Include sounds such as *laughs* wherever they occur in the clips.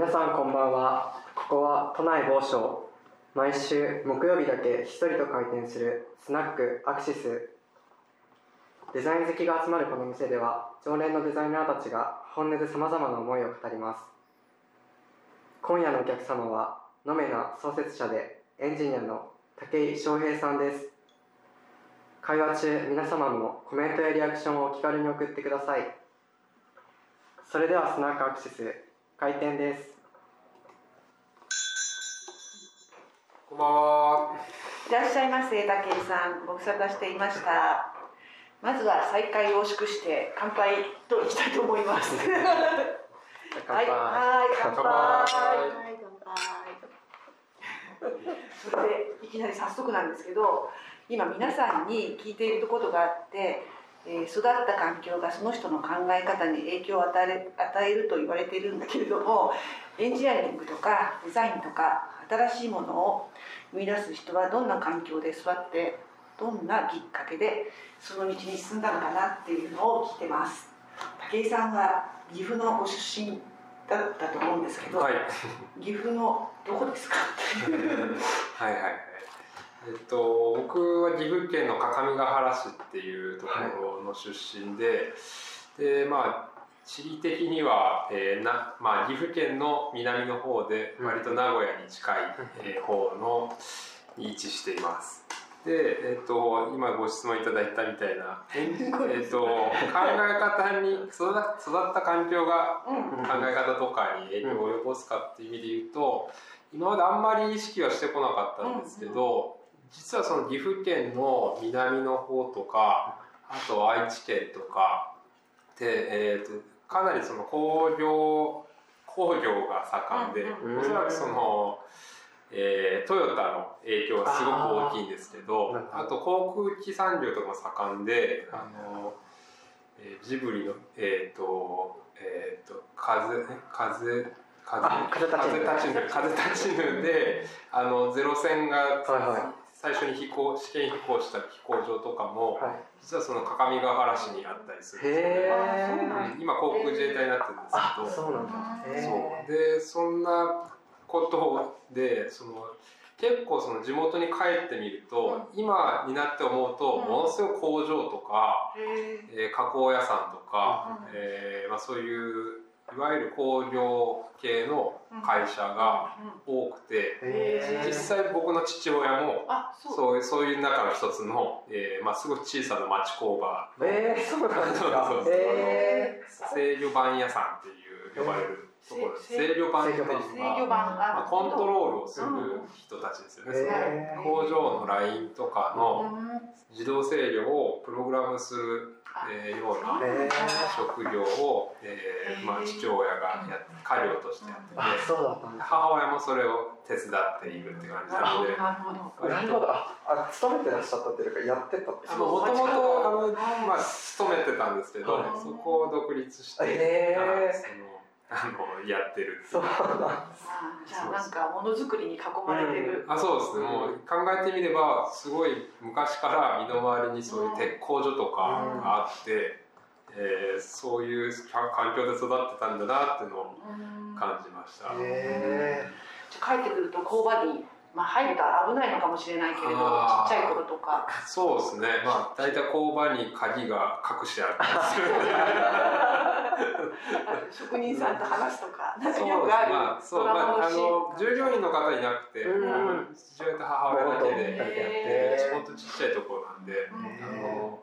皆さんこんばんは。ここは都内某所。毎週木曜日だけひっそりと開店するスナックアクシス。デザイン好きが集まるこの店では常連のデザイナーたちが本音でさまざまな思いを語ります。今夜のお客様はノメナ創設者でエンジニアの武井翔平さんです。会話中皆様のコメントやリアクションをお気軽に送ってください。それではスナックアクシス開店です。ば。いらっしゃいませ、武井さん。ご無沙汰していました。まずは再会を祝して乾杯といきたいと思います。はい、乾杯はい、乾杯。乾杯はい、乾杯。それでいきなり早速なんですけど、今皆さんに聞いていることがあって、えー育った環境がその人の考え方に影響を与え与えると言われているんだけれどもエンジニアリングとかデザインとか新しいものを生み出す人はどんな環境で育ってどんなきっかけでその道に進んだのかなっていうのを聞いてます武井さんは岐阜のご出身だったと思うんですけど、はい。岐阜のどこですか？っていうはいはいはい。えっと、僕は岐阜県の各務原市っていうところの出身で、で、まあ、地理的には、えーなまあ、岐阜県の南の方で割と名古屋に近い、えー方のに位置しています。で、えっと、今ご質問いただいたみたいな、*laughs* えっと、考え方に育育った環境がうん。考え方とかに影響を及ぼすかっていう意味で言うと、今まであんまり意識はしてこなかったんですけど、実はその岐阜県の南の方とかあと愛知県とかで、えー、とかなりその工業工業が盛んで、うんうんおそらくその、えートヨタの影響がすごく大きいんですけどあと航空機産業とかも盛んであの、えージブリのえっ、とえっ、と風風風あ風立ちぬ。風立ちぬ。であのゼロ戦がはいは最初に飛行試験飛行した飛行場とかも、は実はその各務原市にあったりするんいですよね。今航空自衛隊になってるんですあけど。そうなんだへそう。でそんなことでその結構その地元に帰ってみると、今になって思うと、うん。ものすごい工場とか、へえー加工屋さんとか、うん。えーまあ、そういういわゆる工業系の会社が多くて、え実際僕の父親もあそう。そういうそういう中の一つの、えーまあ、すごい小さな町工場のえー、そうなんですか？そうそうそうえ制御盤屋さんっていう呼ばれるところです。せ制御盤っていうのはまあ、コントロールをする人たちですよね、そのへー工場のラインとかのうん。自動制御をプログラムする、えーような職業を、えーまあ、父親がやっ家業としてやってて母親もそれを手伝っているって感じなのでなるほど。なるほどああ勤めてらっしゃったっていうかやってた。ってあのもともとあの、まあ、勤めてたんですけど、はい。そこを独立して、へー。はいそのあのやってるっていそう。なんあじゃあなんかものづくりに囲まれてる、あそうですね。もう考えてみればすごい昔から身の回りにそういう鉄工所とかがあって、えーそういう環境で育ってたんだなっていうのをうん感じました。へじゃあ帰ってくると工場に、まあ、入ると危ないのかもしれないけれどちっちゃい頃とか。そうですね。まあ大体工場に鍵が隠してある。んですよ職人さんと話すとかなんかそうよくあるまあ、そう、まあ、あマの従業員の方いなくて、父親と母親だけで、へー本当ちっちゃいところなんで、うんあの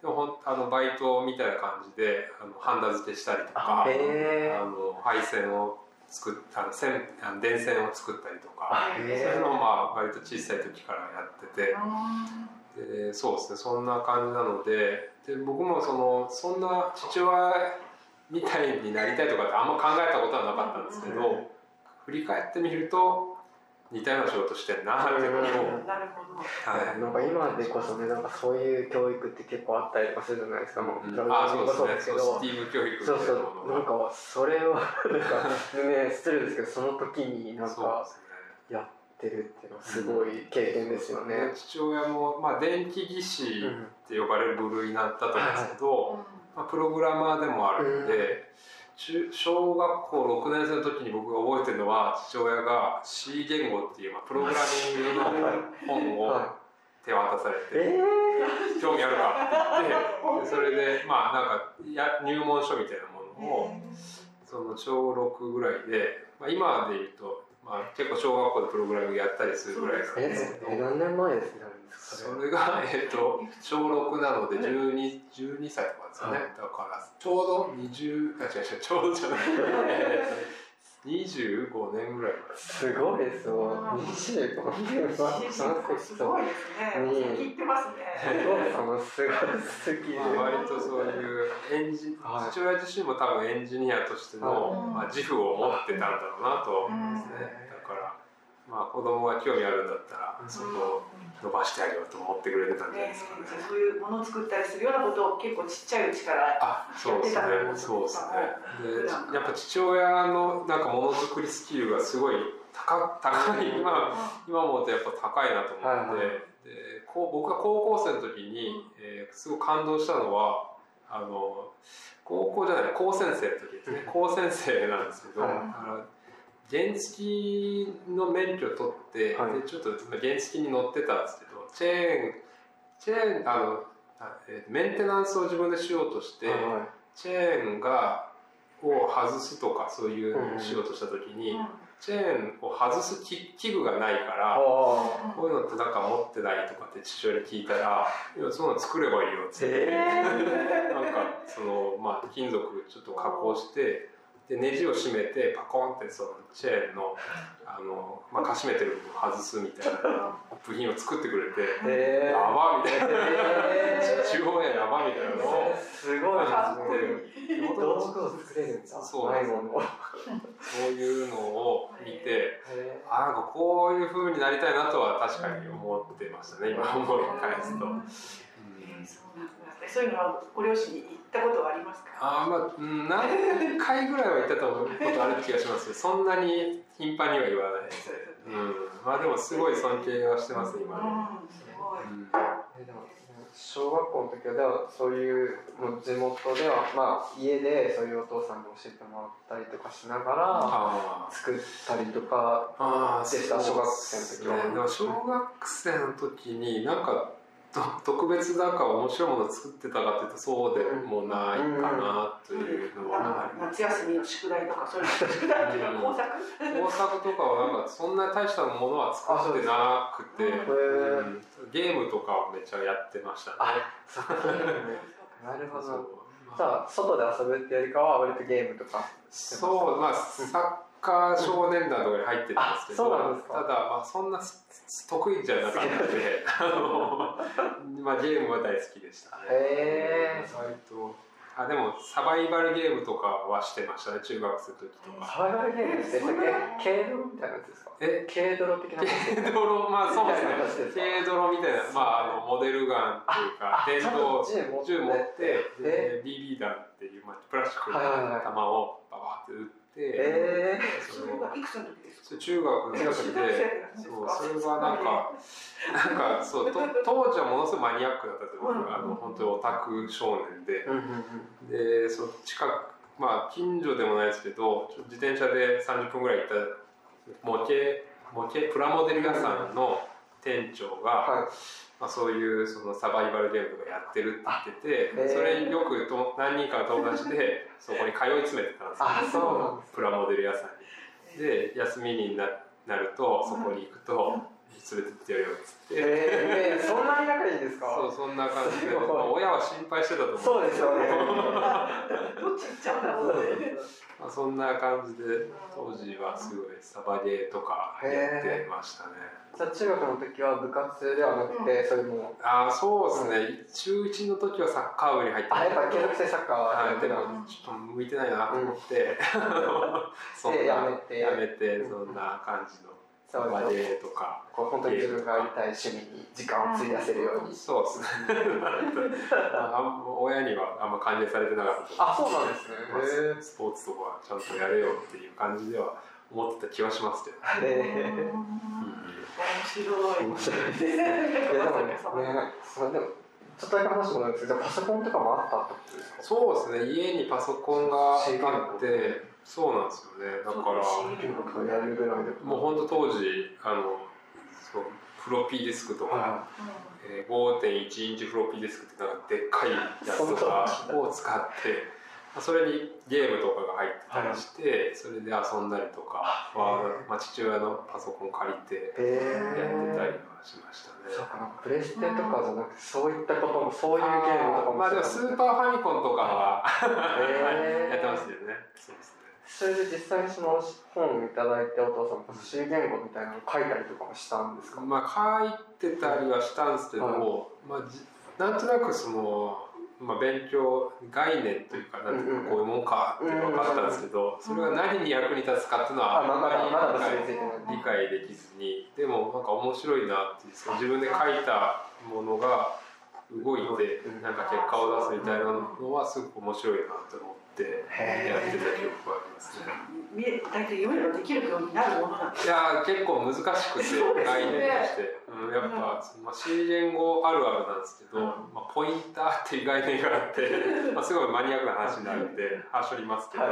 でもほんあのバイトみたいな感じであのハンダ付けしたりとか、へあの配線を作っあの線あの電線を作ったりとか、あそうへいうのをまあ割と小さい時からやってて。でそうですねそんな感じなのでで僕もそのそんな父親みたいになりたいとかってあんま考えたことはなかったんですけど、うん。振り返ってみると似たような仕事してんなっていうのなるほど。はい。なんか今でこそねなんかそういう教育って結構あったりとかするじゃないですかもう。うん。プログラあミングもそ。うですね。そうそうスティーブ教育みたそいうなそうなんかそれをなんかね失礼ですけどその時になんかやってるっていうのはすごい経験ですよね。で。父親も、まあ、電気技師って呼ばれる部類になったと思うんですけど、まあ、プログラマーでもあるんで、中小学校6年生の時に僕が覚えてるのは父親が C 言語っていう、まあ、プログラミングの本をは手渡されい。てえ「興味あるか?」って言って *laughs* でそれでまあなんかや入門書みたいなものをその小6ぐらいで、まあ、今で言うと、まあ、結構小学校でプログラミングやったりするぐらいなんー、ですけどえ、え何年前ですかそれ。それが、えっと小6なので 12, 12歳とかですよね、はい。だからちょうど20あ違う違うちょうどじゃない。えっと25年ぐらい前。すごいですよ。25年は、すごいですね。うん聞いてますね。お父さんもすごいすぎる。まあ、割とそういうエンジはい。父親自身も多分エンジニアとしての、はい。まあ、自負を持ってたんだろうなとは思うんですね、だから、まあ、子供が興味あるんだったらそこを伸ばしてあげようと思ってくれてたんじゃないねですかね、じゃあそういうものを作ったりするようなことを結構ちっちゃいうちからあそうですね。そうですね。やっぱ父親のなんかものづくりスキルがすごい高高い今今思うとやっぱ高いなと思って、はい。はいでこう僕が高校生の時に、えーすごい感動したのはあの高校じゃない高専生の時ですね。高専生なんですけど、はい原付の免許を取って、はい。でちょっと原付に乗ってたんですけどチェーンチェーンあのメンテナンスを自分でしようとして、はいチェーンがを外すとかそういうのをしようとした時に、チェーンを外す器器具がないから、あこういうのってなんか持ってないとかって父親に聞いたら「いやそんなの作ればいいよ」っつって、えなんかそのまあ金属ちょっと加工してでネジを締めてパコンってそのチェーンのあの、まあ、かしめてる部分を外すみたいな部品を作ってくれてやばみたいな。えー、父親やばみたいなのをすごい。かっこいい。道具を作れるんだ。そうないものをそういうのを見てへあなんかこういう風になりたいなとは確かに思ってましたね今思い返すと。うん。えーそうなんだそういうのはご両親に言ったことはありますか？あーまあうん何回ぐらいは言ったと思うことある気がします。けどそんなに頻繁には言わないですね、うん、まあでもすごい尊敬はしてます今。でも、うん、すごい。うん。えでも小学校の時はでもそういうもう地元ではまあ家でそういうお父さんに教えてもらったりとかしながら作ったりとかでした小学生の時は。ね小学生の時になんかと特別だか面白いものを作ってたかっていうとそうでもないかなというのは。あります夏休みの宿題とかそういうの宿題っていうか工作？工作とかはなんかそんな大したものは作ってなくて、うん。ゲームとかはめっちゃやってましたね。*laughs* なるほそどう。じゃあ外で遊ぶっていうよりかは割とゲームとかそうまあサッカー少年団とかに入ってたんですけど、うなんただまあそんなす得意じゃなかったので、まあゲームは大好きでしたね。へあでもサバイバルゲームとかはしてましたね中学生の時とか。サバイバルゲームってえ軽泥みたいなやつですか？え？軽泥的な軽泥まあそうですね軽泥みたいなまああのモデルガンっていうか電動銃持って BB 弾っていう、まあ、プラスチックの弾をババって撃って、えそれがいくつの時ですか？中学の時で生そうそれはなんかなんかそうと *laughs* 当時はものすごいマニアックだったと思う、うん。あの本当にオタク少年で。ー、うんうん。でその近くまあ近所でもないですけど自転車で30分ぐらい行った模型模型プラモデル屋さんの店長が、はいまあ、そういうそのサバイバルゲームとかやってるって言ってて、それによくと何人かの友達で *laughs* そこに通い詰めてたんですよ。あそうプラモデル屋さんに。で休みにななるとそこに行くと連れてってやるよっつって、えー、そんなに仲いいんですか？そうそんな感じで、まあ、親は心配してたと思う。そうですよね。*laughs* どっち行っちゃうんだろうね。まあ、そんな感じで当時はすごいサバゲーとかやってましたね。じゃあ中学の時は部活ではなくて、そういうもうああそうですね、中1の時はサッカー部に入ってあやっぱり継続て性サッカーはやってた。もちょっと向いてないなと思って、*laughs* そんやめて。やめてそんな感じのサバゲーとかこう本当に自分がやりたい趣味に時間を費やせるように。そうですね。*laughs* 親にはあんま歓迎されてなかったあそうなんですね。まあへスポーツとかはちゃんとやれよっていう感じでは思ってた気はしますけど、え面白い。面白い。ですねいやでもねねそれでもちょっとだけ話戻るんですけどパソコンとかもあったってことですか？そうですね。家にパソコンがあってそうなんですよね。だからもう本当当時あのそうフロッピーディスクとか、はえー5.1インチフロッピーディスクってなんかでっかいやつとかを使ってそれにゲームとかが入ってたりして、それで遊んだりとかは、まあ、父親のパソコン借りてやってたりえはしましたね。そうかなプレステとかじゃなくてそういったこともそういうゲームとかもまあでもスーパーファミコンとかは *laughs* やってましたよね。そうですね。それで実際にその本をいただいてお父さんも C 言語みたいなのを書いたりとかもしたんですか？まあ書いてたりはしたんですけど、まあじなんとなくその。まあ、勉強概念というかなんていうかこういうもんかって分かったんですけどそれが何に役に立つかっていうのはあんまり理解できずに。でもなんか面白いなって自分で書いたものが動いてなんか結果を出すみたいなのはすごく面白いなと思ってやってた記憶があります大体読めばできるようになるものなんです。いやー結構難しくて概念として、うん、やっぱ、まあ、C 言語あるあるなんですけど、うん。まあ、ポインターっていう概念があって、まあ、すごいマニアックな話になるんではしょりますけど、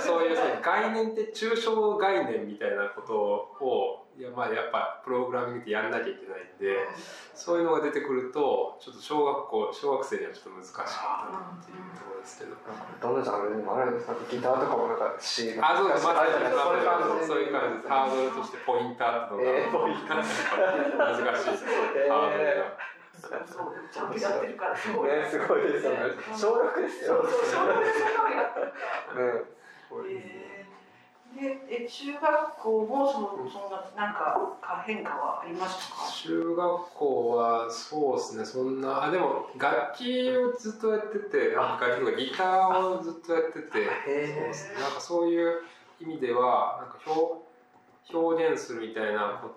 そういうその概念って抽象概念みたいなことをいやまあやっぱプログラミングってやんなきゃいけないんでそういうのが出てくるとちょっと小学校小学生にはちょっと難しかったなっていうところですけど。どのジャンルでもあるんですかギターとかもなんか C あ、そうです。そういう感じです。ハードルとしてポインターっていうのが、えーポインター難しいです。えハードルー。が。そうそうちゃんとやってるからす。ごいねすごいですよね。小学ですよ。そうそう。小学生のやってる。*laughs* ね。えーでえ中学校もそのそんななんかか変化はありましたか？中学校はそうですね。そんなあでも楽器をずっとやってて、あ楽器とかギターをずっとやってて、そうですね。なんかそういう意味ではなんか表表現するみたいなこ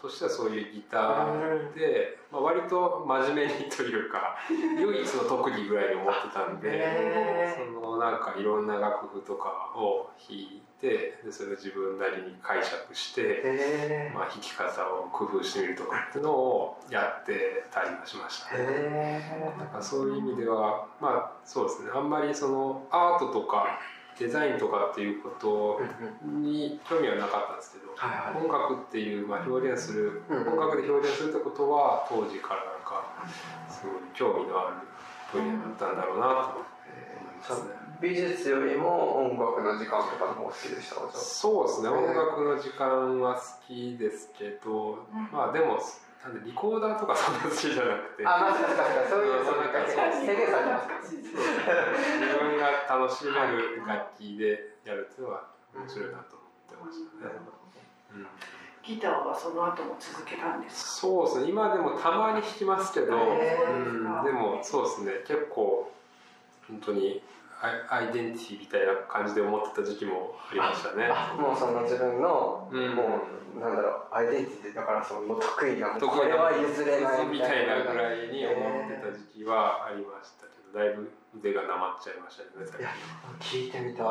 ととしてはそういうギターで、まあ、割と真面目にというか唯一の特技ぐらいに思ってたんで。へそのなんかいろんな楽譜とかを弾いてでそれを自分なりに解釈して、えまあ、弾き方を工夫してみるとかっていうのをやってたりはしました。ね。へなんかそういう意味ではまあそうですね。あんまりそのアートとかデザインとかっていうことに興味はなかったんですけど、はいはい。音楽っていう、まあ、表現する、うん音楽で表現するってことは当時からなんかすごい興味のある分野だったんだろうなと思いますね。美術よりも音楽の時間とかの方が好きでしたそうですね、へー。音楽の時間は好きですけど、うん。まあでもなんでリコーダーとかそんな好きじゃなくて。あ、まあ、そうかそうかそういう、そうそうなん。かそう制限されてます自分が楽しめる楽器でやるっていうのは面白いなと思ってましたね。うん。ギターはその後も続けたんですそうですね今でもたまに弾きますけど、へうん、でもそうですね結構本当にアイアイデンティティみたいな感じで思ってた時期もありましたね。あもうその自分の、うん。もうなんだろうアイデンティティだからそのもう得意な得意なこれは譲れないみたいなぐらいに思ってた時期はありましたけどだいぶ腕がなまっちゃいましたね最いや近聞いてみたい。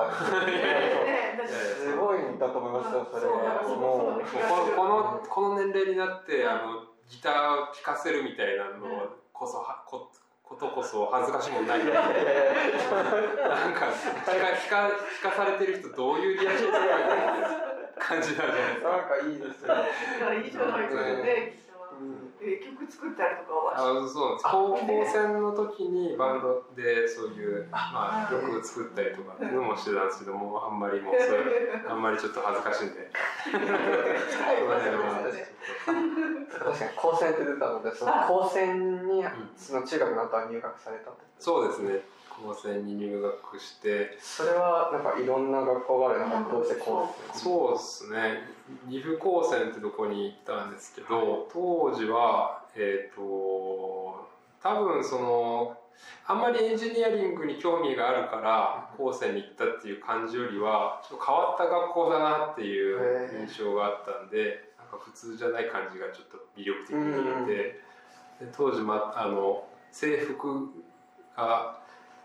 すごいんだと思いますよそれそうはそうもうここのこの年齢になってあのギターを聴かせるみたいなのこそはこことこそ恥ずかしいもんないななんか聞か聞か聞かされてる人どういうリアクションするのかみたいな感じなんじゃないですか。なんかいいですよね。いやいいじゃないですか。ね曲作ったりとかはあそうなんです。高校生の時にバンドでそういう、まあ、曲を作ったりとかっていうのもしてたんですけどもあんまりもうそれあんまりちょっと恥ずかしいんで。その辺はちょっ確かに高専って出たのでその高専にその中学の後は入学されたってと？そうですね。高専に入学して。それはなんかいろんな学校がある中でどうして高専？そうですね岐阜高専ってとこに行ったんですけど当時はえっ、と多分そのあんまりエンジニアリングに興味があるから高専に行ったっていう感じよりはちょっと変わった学校だなっていう印象があったんでなんか普通じゃない感じがちょっと魅力的に見えてで当時、ま、あの制服が、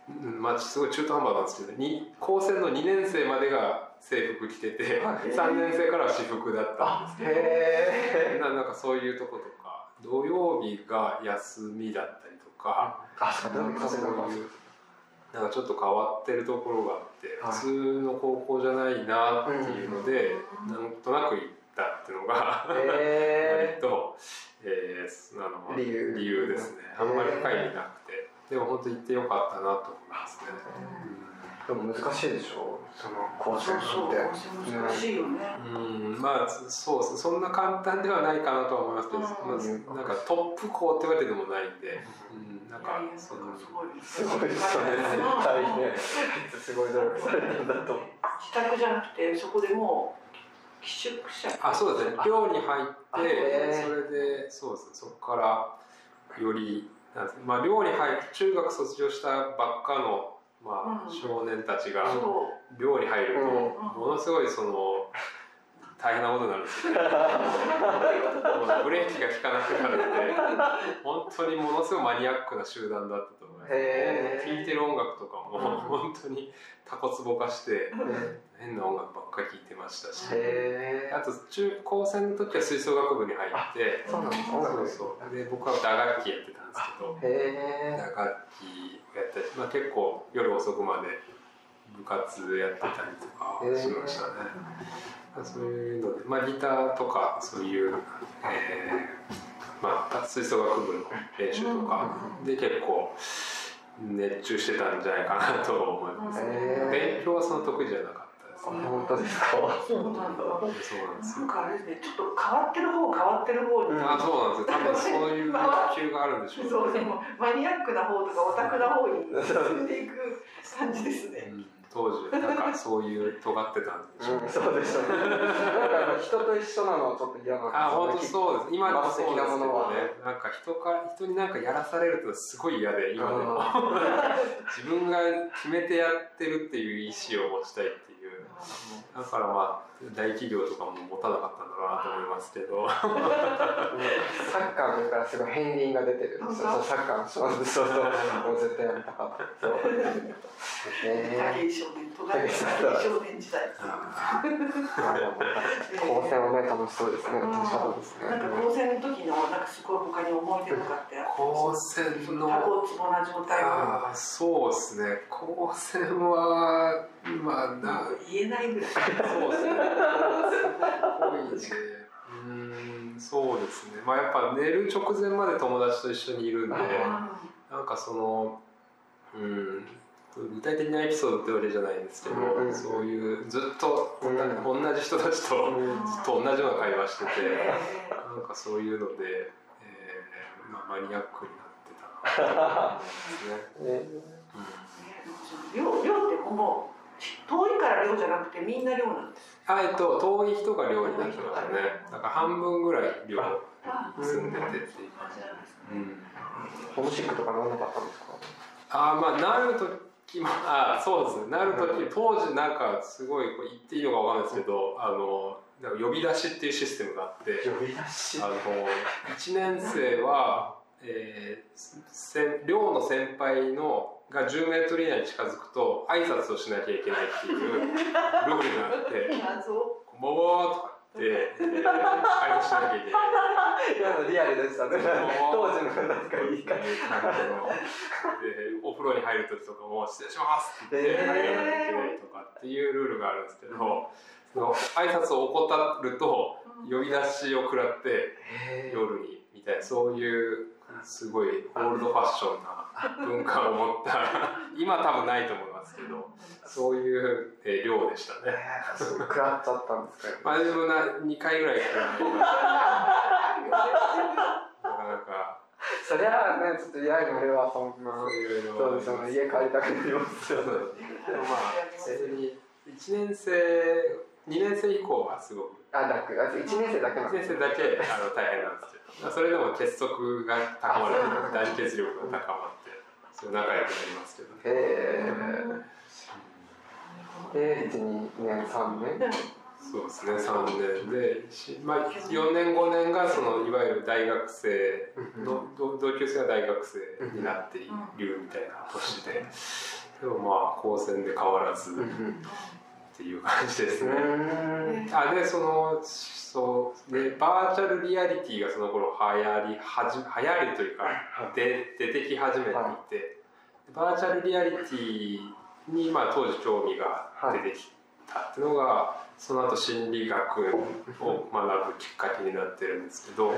うんまあ、すごい中途半端なんですけどに高専の2年生までが制服着ててはい。*laughs* 3年生からは私服だったんですけど。へななんかそういうとことか土曜日が休みだったりとか、あそうかそういうなんかちょっと変わってるところがあって、はい。普通の高校じゃないなっていうので、うん。なんとなく行ったっていうのが、へ *laughs* 割と、えー、あの理由。理由ですね。あんまり深い意味なくて。でも本当行ってよかったなと思いますね、でも難しいでしょ？その高専そうそうって構成難しいよね、うん、うんまあそうそんな簡単ではないかなとは思いますけど、うん。まあ、なんかトップ校ってわけでもないんで、うん、なんかいやいやそのすごいすごいですよね。絶対ね。すごい努力されてるんだと。自宅じゃなくてそこでもう寄宿舎。あそうですね。寮に入あってそれでそうですね。そこからよりまあ寮に入って中学卒業したばっかの、まあうん。少年たちが寮に入ると、うん。ものすごいその大変なことになるんですよね。*laughs* ブレーキが効かなくなるんで本当にものすごいマニアックな集団だった。と聴いてる音楽とかもうん。本当にタコツボ化して変な音楽ばっかり聴いてましたし。へあと中高専の時は吹奏楽部に入ってそうなんですそうそう。で僕は打楽器やってたんですけど打楽器をやったり、まあ、結構夜遅くまで部活やってたりとかしましたね、そういうので、まあ、ギターとかそういう、えーまあ、吹奏楽部の練習とかで結構熱中してたんじゃないかなと思います、へ勉強はその得意じゃなかったですね。本当ですか？そうなんだそうなんですよ。なんかあれですねちょっと変わってる方変わってる方に、あそうなんですよ。多分そういう欲求があるんでしょうね。そうでもマニアックな方とかオタクな方に進んでいく感じですそういう尖ってたんでしょうね。うん、そうでしたね。なんか人と一緒なのはちょっと嫌なんですあ本当う。そうです。今でもそうですけ的なものはどね。なんか人から人になんかやらされるとすごい嫌で今でも。*laughs* 自分が決めてやってるっていう意思を持ちたいっていうだからまあ大企業とかも持たなかったんだろうなと思いますけど。サッカーのからすごい片鱗が出てる。んですよ。そう。サッカーのそう。そう。そう。もう。絶対やりたかった。そう。え武井少年と武井少年時代。え高専はね楽しそう。ですね。楽しかったですね。なんか高専の時のなんかすごい他に思い出とかって高専のタコツボな状態はそう。ですね高専はまあな言えないぐらい。そうですね。すごいね。うーん、そうですね。まあやっぱ寝る直前まで友達と一緒にいるんで、なんかその、うん、具体的なエピソードってわけじゃないんですけど、うんそういうずっと同じ,、うん同じ人たちとうんずっと同じような会話してて、えなんかそういうので、えーまあ、マニアックになってたなと思いますね。え *laughs* うってもう遠いから寮じゃなくてみんな寮なんです。あえっと、遠い人が寮になってましたね。だから半分ぐらい寮に住んでてっていう感じ。うん。ホームシックとかならなかったんですか？あーまあなる時もあそうですねなる時当時なんかすごいこう言っていいのかわかんないですけどあのなんか呼び出しっていうシステムがあって呼び出し。あの1年生は、えー、せん寮の先輩のが10メートル以内に近づくと挨拶をしなきゃいけないっていうルールがあって *laughs* 謎。「こんばんは」とか言って、えー、*laughs* 挨拶しなきゃいけない。今のリアルでしたね。当時のなんかいい感じ。感じのでお風呂に入る時とかも「失礼します」って言入らなきゃいけないとかっていうルールがあるんですけど、その挨拶を怠ると呼び出しを食らって夜にみたいなそういうすごいオールドファッションな文化を持った *laughs* 今多分ないと思いますけどそういう、えー寮でしたね。食らっちゃったんですか？*laughs* まあでもな2回ぐらい食らいましたなかなかそりゃあねちょっと嫌になればそんな。いろいろそうですよね。家帰りたくなりますよね。でもまあ普通に1年生2年生以降はすごくあ、楽。あ、一年生だけな1んです年生だけあの大変なんですけどまあそれでも結束が高まるあ団結力が高まってそう仲良くなりますけどね。へえ。で、一二年三年？そうですね3年でし、まあ、4年5年がそのいわゆる大学生の同同級生が大学生になっているみたいな年ででもまあ高専で変わらずっ。ていう感じですね。うんあでそのそうでバーチャルリアリティがその頃流行りはじ流行るというかで出てき始めていて、バーチャルリアリティにまあ当時興味が出てきたっていうのが、その後心理学を学ぶきっかけになってるんですけど、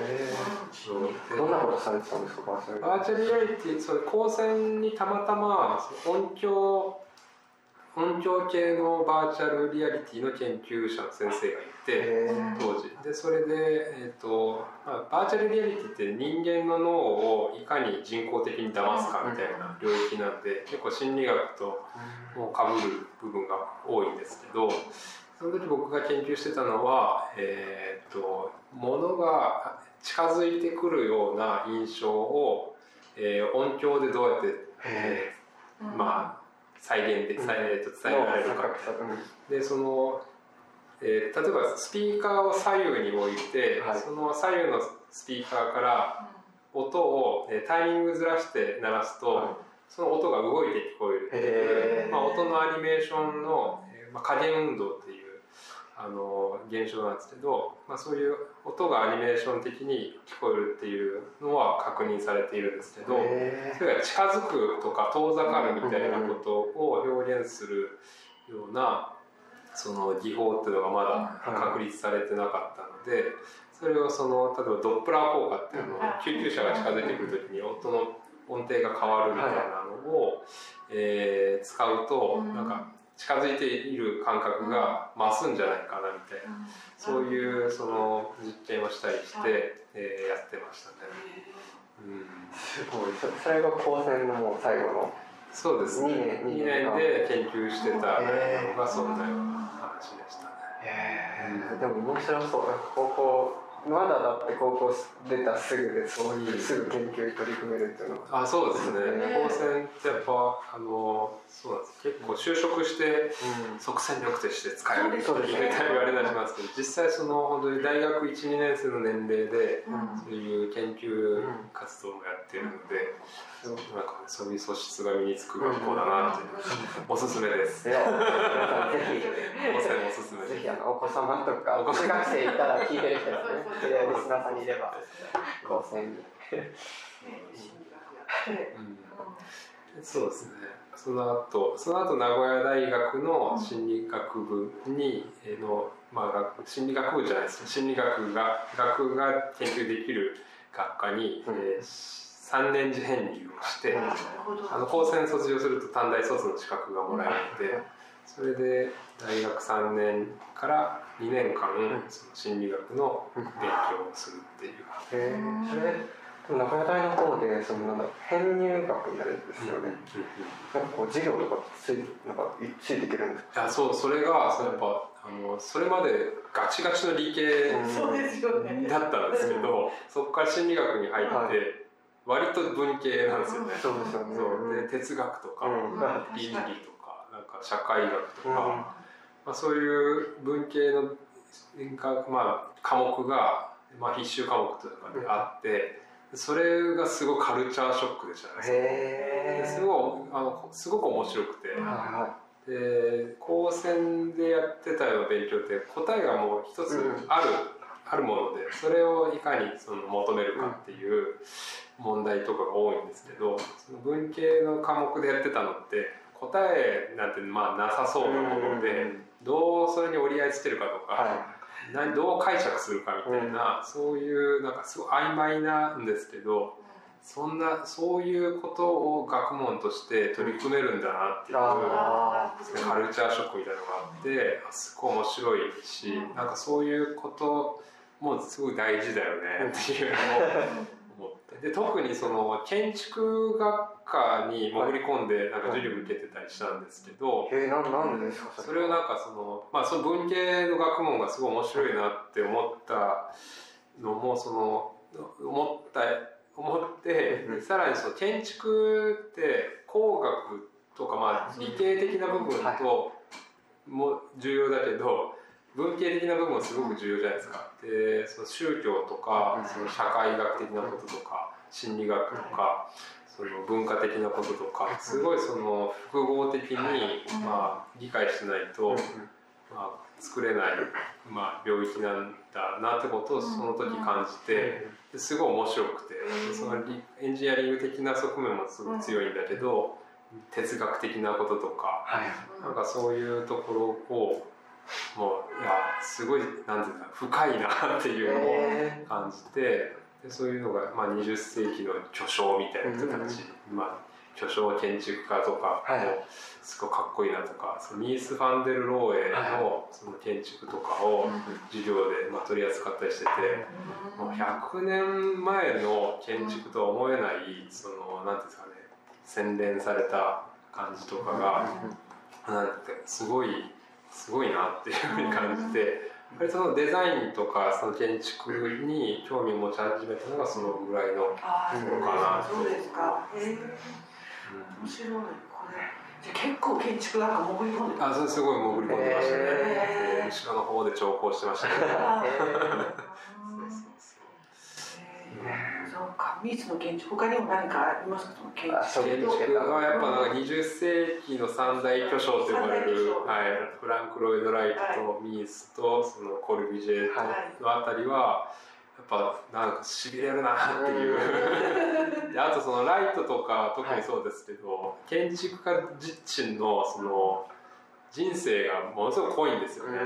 どんなことされてたんですかバーチャルリアリティ？それ高専にたまたま音響音響系のバーチャルリアリティの研究者の先生がいて当時。でそれで、えーとまあ、バーチャルリアリティって人間の脳をいかに人工的に騙すかみたいな領域なんで結構心理学ともうかぶる部分が多いんですけどその時僕が研究してたのは、えー、と物が近づいてくるような印象を、えー音響でどうやって、えー。まあ再現で、うん。再えーと伝えられるか。うんでその、えー例えばスピーカーを左右に置いて、はい。その左右のスピーカーから音を、えータイミングずらして鳴らすと、はい。その音が動いて聞こえる。まあ、音のアニメーションの、えーまあ、加減運動っていうあの現象なんですけど、まあ、そういう音がアニメーション的に聞こえるっていうのは確認されているんですけど、へそれが近づくとか遠ざかるみたいなことを表現するようなその技法っていうのがまだ確立されてなかったのでそれをその例えばドップラー効果っていうのを救急車が近づいてくる時に音の音程が変わるみたいなのを、えー使うとなんか近づいている感覚が増すんじゃないかなみたいな。そういうその実験をしたりして、えーやってましたね。うん。すごい。そそれが高専のもう最後の。そうですね。2年2年で研究してたのがそんなような話でしたね。へえでも面白そう。高校まだだって高校出たすぐでそういうすぐ研究に取り組めるっていうのは。あ、そうですね。ね。高専ってやっぱあのそうなんです。結構就職して即戦力として使えるそうですね言われたりしますけど、実際その本当に大学1、2年生の年齢でそういう研究活動もやってるので、うん。なんかそういう素質が身につく学校だなっていう *laughs* おすすめです。ぜひ。高専おすすめです。ぜひあのお子様とか中学生いたら聞いてる人ですねリスナーさんにいれば。高専に。うんそうですね。その後、その後名古屋大学の心理学部に、えーの、まあ、学心理学部じゃないです心理学が、学が研究できる学科に、うん。えー3年次編入をして、あの高専卒業すると短大卒の資格がもらえるので、それで大学3年から2年間、その心理学の勉強をするっていう。へえそれでも名古屋大の方でそのなんだ編入学になるんですよね。なんかこう授業とかついなんかいついていけるんですかいやそうそれがそのやっぱあのそれまでガチガチの理系そうですよね。だったんですけど、そこから心理学に入って、はい。割と文系なんですよね。そうですよね。そう。で哲学とか、うん。倫理とか社会学とか、うん。まあ、そういう文系のが、まあ、科目が、まあ、必修科目とかであって、それがすごいカルチャーショックでしたね。すごいあのすごく面白くて。はで高専でやってたような勉強って答えがもう一つある、あるものでそれをいかにその求めるかっていう問題とかが多いんですけどその文系の科目でやってたのって答えなんてまあなさそうなものでどうそれに折り合いつけるかとか、は何どう解釈するかみたいな、そういうなんかすごい曖昧なんですけどそんなそういうことを学問として取り組めるんだなっていう。あカルチャーショックみたいなのがあってあすごい面白いし、なんかそういうこともすごい大事だよねっていうのをで特にその建築学科に潜り込んでなんか授業受けてたりしたんですけど、へえなんなんでですか？それをなんかそのまあその文系の学問がすごい面白いなって思ったのもその思った思ってうんさらにその建築って工学とかまあ理系的な部分とも重要だけど文系的な部分もすごく重要じゃないですか。でその宗教とかその社会学的なこととか心理学とかその文化的なこととかすごいその複合的にまあ理解しないとまあ、作れない、まあ、領域なんだなってことをその時感じて、ですごい面白くて、うん。そのリエンジニアリング的な側面もすごい強いんだけど、哲学的なこととかはい。なんかそういうところをもういやすごいなんていうか深いなっていうのをえ感じてでそういうのが、まあ、20世紀の巨匠みたいな人たち、まあ、巨匠建築家とか、はい。こうすごいかっこいいなとかそのニース・ファンデル・ローエのその建築とかを授業で、まあ、取り扱ったりしてて。もう100年前の建築とは思えないそのなんていうんですかね洗練された感じとかが、なんてすごいすごいなっていうふうに感じて、やっぱりそのデザインとかその建築に興味を持ち始めたのがそのぐらいの、ああそうかなそうですか。へえ面白いこれ。じゃあ結構建築なんか潜り込んであそれす。ごい潜り込んでましたね、へー。で後ろの方で調校してましたねかミーツの建築他にも何かありますか？その建あ築建やっぱなんか20世紀の三大巨匠と呼ばれる、はい、フランク・ロイド・ライトとミースとそのコルビジェはのあたりはやっぱなんかしびれるなっていう。*laughs* であとそのライトとか特にそうですけど、建築家自身のその人生がものすごく濃いんですよね。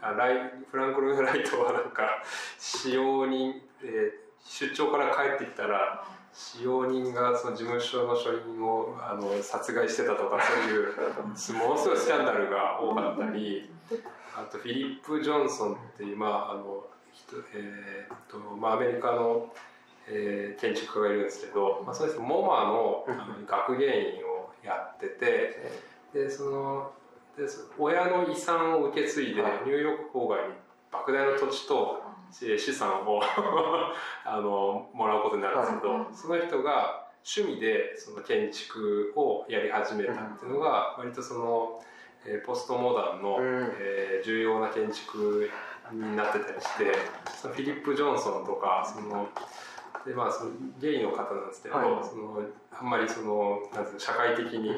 あライフランク・ロイド・ライトはなんか使用人、えー出張から帰ってきたら使用人がその事務所の所員をあの殺害してたとかそういうものすごいスキャンダルが多かったりあとフィリップ・ジョンソンっていう、まああのえーっとまあ、アメリカの、えー建築家がいるんですけど、まあ、その人モマのあの学芸員をやっててでそので親の遺産を受け継いでニューヨーク郊外に莫大な土地とえー資産を *laughs* あのもらうことになるんですけど、はい。その人が趣味でその建築をやり始めたっていうのが割とその、えーポストモダンの、うん。えー重要な建築になってたりしてそのフィリップ・ジョンソンとかそのでまあそのゲイの方なんですけど、はい。そのあんまりそのなんうの社会的に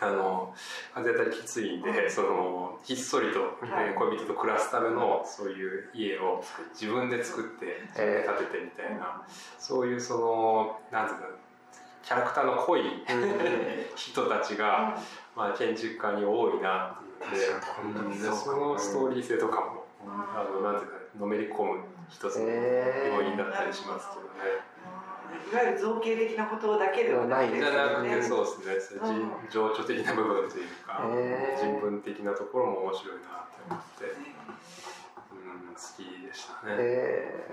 あの風当たりきついんで、そのひっそりと、はい。えー恋人と暮らすためのそういう家を自分で作って自分で建ててみたいな、そういうそのなんていうかキャラクターの濃い *laughs* 人たちが、まあ、建築家に多いなっていうのでそのストーリー性とかも、あのなんていうかのめり込む一つの要因だったりしますけどね。いわゆる造形的なことだけではないじゃなくてうそうですね。そういう情緒的な部分というか、へー。人文的なところも面白いなって思って、うん、好きでしたね。え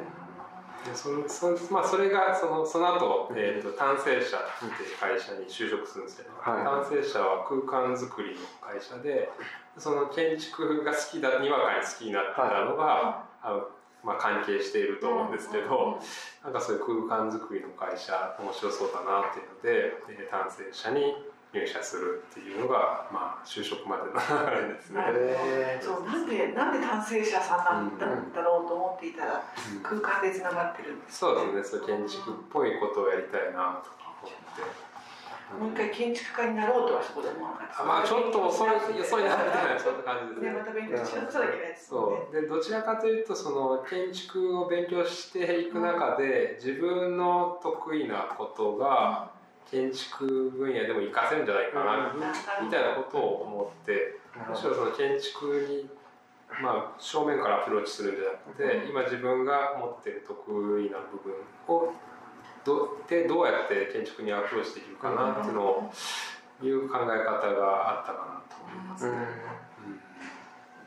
でそのそまあ、それがそのその後、えー、と単成社っていう会社に就職するんですけど、はい。単成社は空間づくりの会社でその建築が好きだにわかに好きになってたのが、あのまあ、関係していると思うんですけど、なんかそういう空間づくりの会社面白そうだなっていうので、えー単成社に入社するっていうのが、まあ、就職までの流れですね。えそうなんでなんで単成者さんなんだろうと思っていたらうん。空間でつながってるんですそうですね。そう建築っぽいことをやりたいなとか思って。もう一回建築家になろうとはそこで思わなかった。あまあちょっと遅い遅いなみたいなそんな感じですね。ねまた勉強しなくちゃいけないですもんね。そう。でどちらかというとその建築を勉強していく中で自分の得意なことが建築分野でも活かせるんじゃないかな、うん。みたいなことを思ってむしろその建築に、まあ、正面からアプローチするんじゃなくて今自分が持ってる得意な部分をどでどうやって建築にアプローチできるかなっていうのをいう考え方があったかなと思いますね。うん。うん。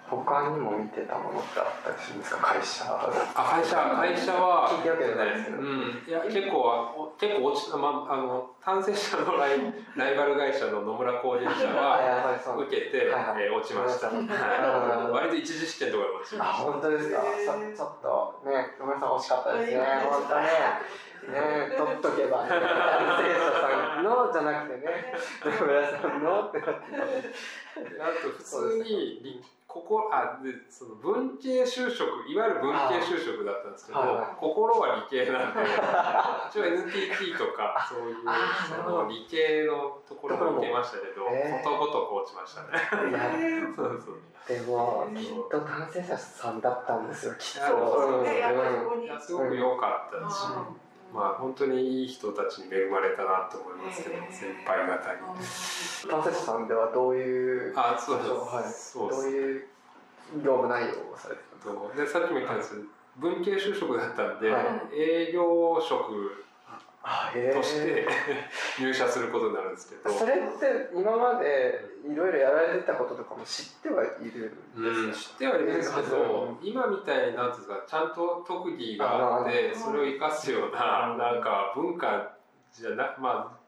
他にも見てたものってあったりするんですか？会社あ会社会社は。聞いてるわけじゃないですけど。うん。いや結構お結構落ちたまあの単性者のライ *laughs* ライバル会社の野村工事社は受けて、はいはい。えー落ちました、うんはい、割と一次試験とかで落ちあました。本当ですか？ちょっとね野村さん惜しかったですね。本当ねね取っとけば。ね生者さんのじゃなくてね。野村さんのってなってあと普通に理ここあでその文系就職いわゆる文系就職だったんですけど、はいはい。心は理系なんで一応 NTT とかそういうその理系のところも受けましたけど、へー。ことごとく落ちましたね。いや。そうそうでもきっと男性者さんだったんですよきっと。そうね。やっぱりそこに。いやすごく良かったし、まあ本当にいい人たちに恵まれたなと思いますけど、へー先輩方に。男性者さんではどういうあそうです、はい。そうです。どういう業務内容をされてたんですか？でさっきも言ったんです。けど文系就職だったんで、はい。営業職として *laughs* 入社することになるんですけど、それって今までいろいろやられてたこととかも知ってはいるうんん、です知ってはいるんですけど、うん。今みたいになんていうんですかちゃんと特技があってあそれを生かすようなうんなんか文化じゃなまあ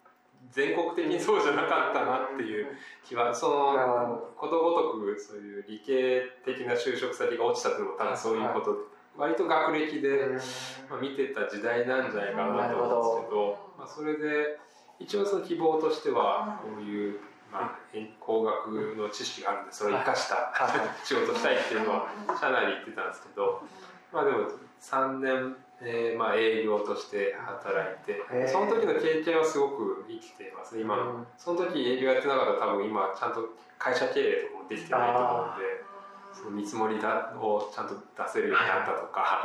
全国的にそうじゃなかったなっていう気はそのことごとくそういう理系的な就職先が落ちたっていうのも多分そういうことで、割と学歴で、うん。まあ、見てた時代なんじゃないかなと思うんですけど、まあ、それで一応その希望としてはこういう、まあ、工学の知識があるんでそれを生かした *laughs* 仕事したいっていうのは社内で言ってたんですけど、まあ、でも3年、えーまあ、営業として働いてその時の経験はすごく生きています今、うん。その時営業やってなかったら多分今ちゃんと会社経営とかもできてないと思うんでその見積もりだをちゃんと出せるようになったとか。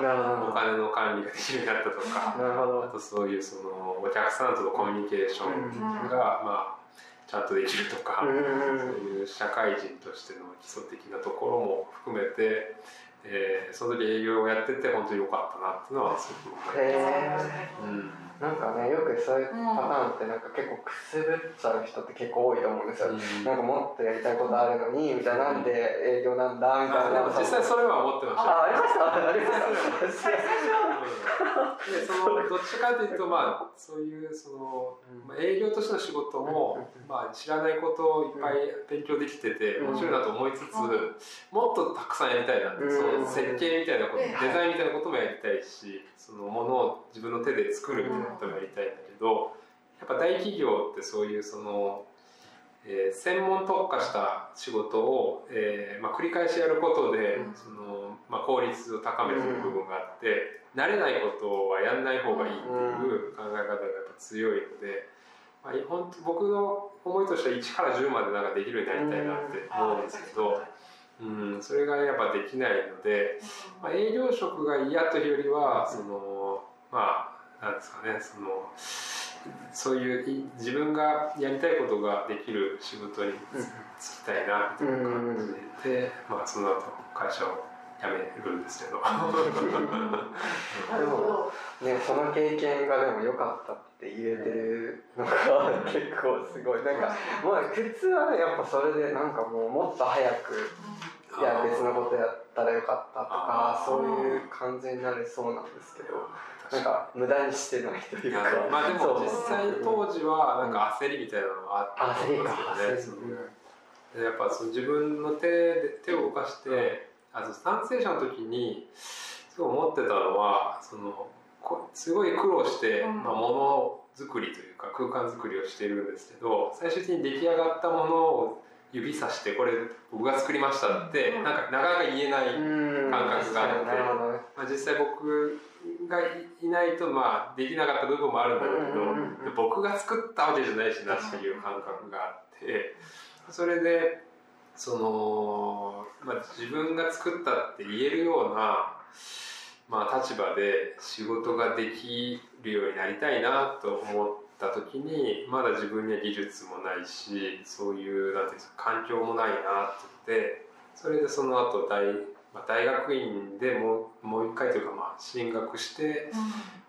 お金の管理ができるようになったとか、なるほど。あとそういうそのお客さんとのコミュニケーションが、まあ、ちゃんとできるとか、うんそういう社会人としての基礎的なところも含めて、えーその時営業をやってて本当に良かったなっていうのはすごく思います。なんかねよくそういうパターンってなんか結構くすぶっちゃう人って結構多いと思うんですよ、なんかもっとやりたいことあるのにみたいななん。で営業なんだみたいな。実際それは思ってました。あありました？ありました。でそのどっちかというとまあそういうその、まあ、営業としての仕事も、まあ、知らないことをいっぱい勉強できててうん。面白いなと思いつつ、もっとたくさんやりたいなって、うん。その設計みたいなこと、うん。デザインみたいなこともやりたいしそのものを自分の手で作るみたいなこともやりたいんだけどやっぱ大企業ってそういうその。えー専門特化した仕事を、えーまあ、繰り返しやることで、うん。そのまあ、効率を高めていく部分があって、慣れないことはやんない方がいいっていう考え方がやっぱ強いので、まあ、本当僕の思いとしては1から10までなんかできるようになりたいなって思うんですけど、うん、それがやっぱできないので、まあ、営業職が嫌というよりはそのまあなんですかねそのそういうい自分がやりたいことができる仕事に就きたいなみたいな感じで、まあ、その後会社を辞めるんですけど。*laughs* *laughs* でもねその経験がでも良かったって言えてるのが結構すごい。なんかまあ普通はねやっぱそれでなんかもうもっと早くいや別のことやったらよかったとかそういう感じになれそうなんですけどなんか無駄にしてないというか。まあでもそう。実際当時はなんか焦りみたいなのがあったと思うんですよね。そのでやっぱその自分の手で手を動かして、あと賛成者の時にすごい思ってたのはそのこすごい苦労して、うん。まあ、ものづくりというか空間づくりをしているんですけど最終的に出来上がったものを指さしてこれ僕が作りましたって、うん。なんかなかなか言えない、うん感覚があってまあ、実際僕がいないとまあできなかった部分もあるんだけど、僕が作ったわけじゃないしなっていう感覚があってそれでその、まあ、自分が作ったって言えるような、まあ、立場で仕事ができるようになりたいなと思った時にまだ自分には技術もないしそういうなんていうんですか環境もないなって言ってそれでその後大まあ、大学院でもうもう一回というかまあ進学して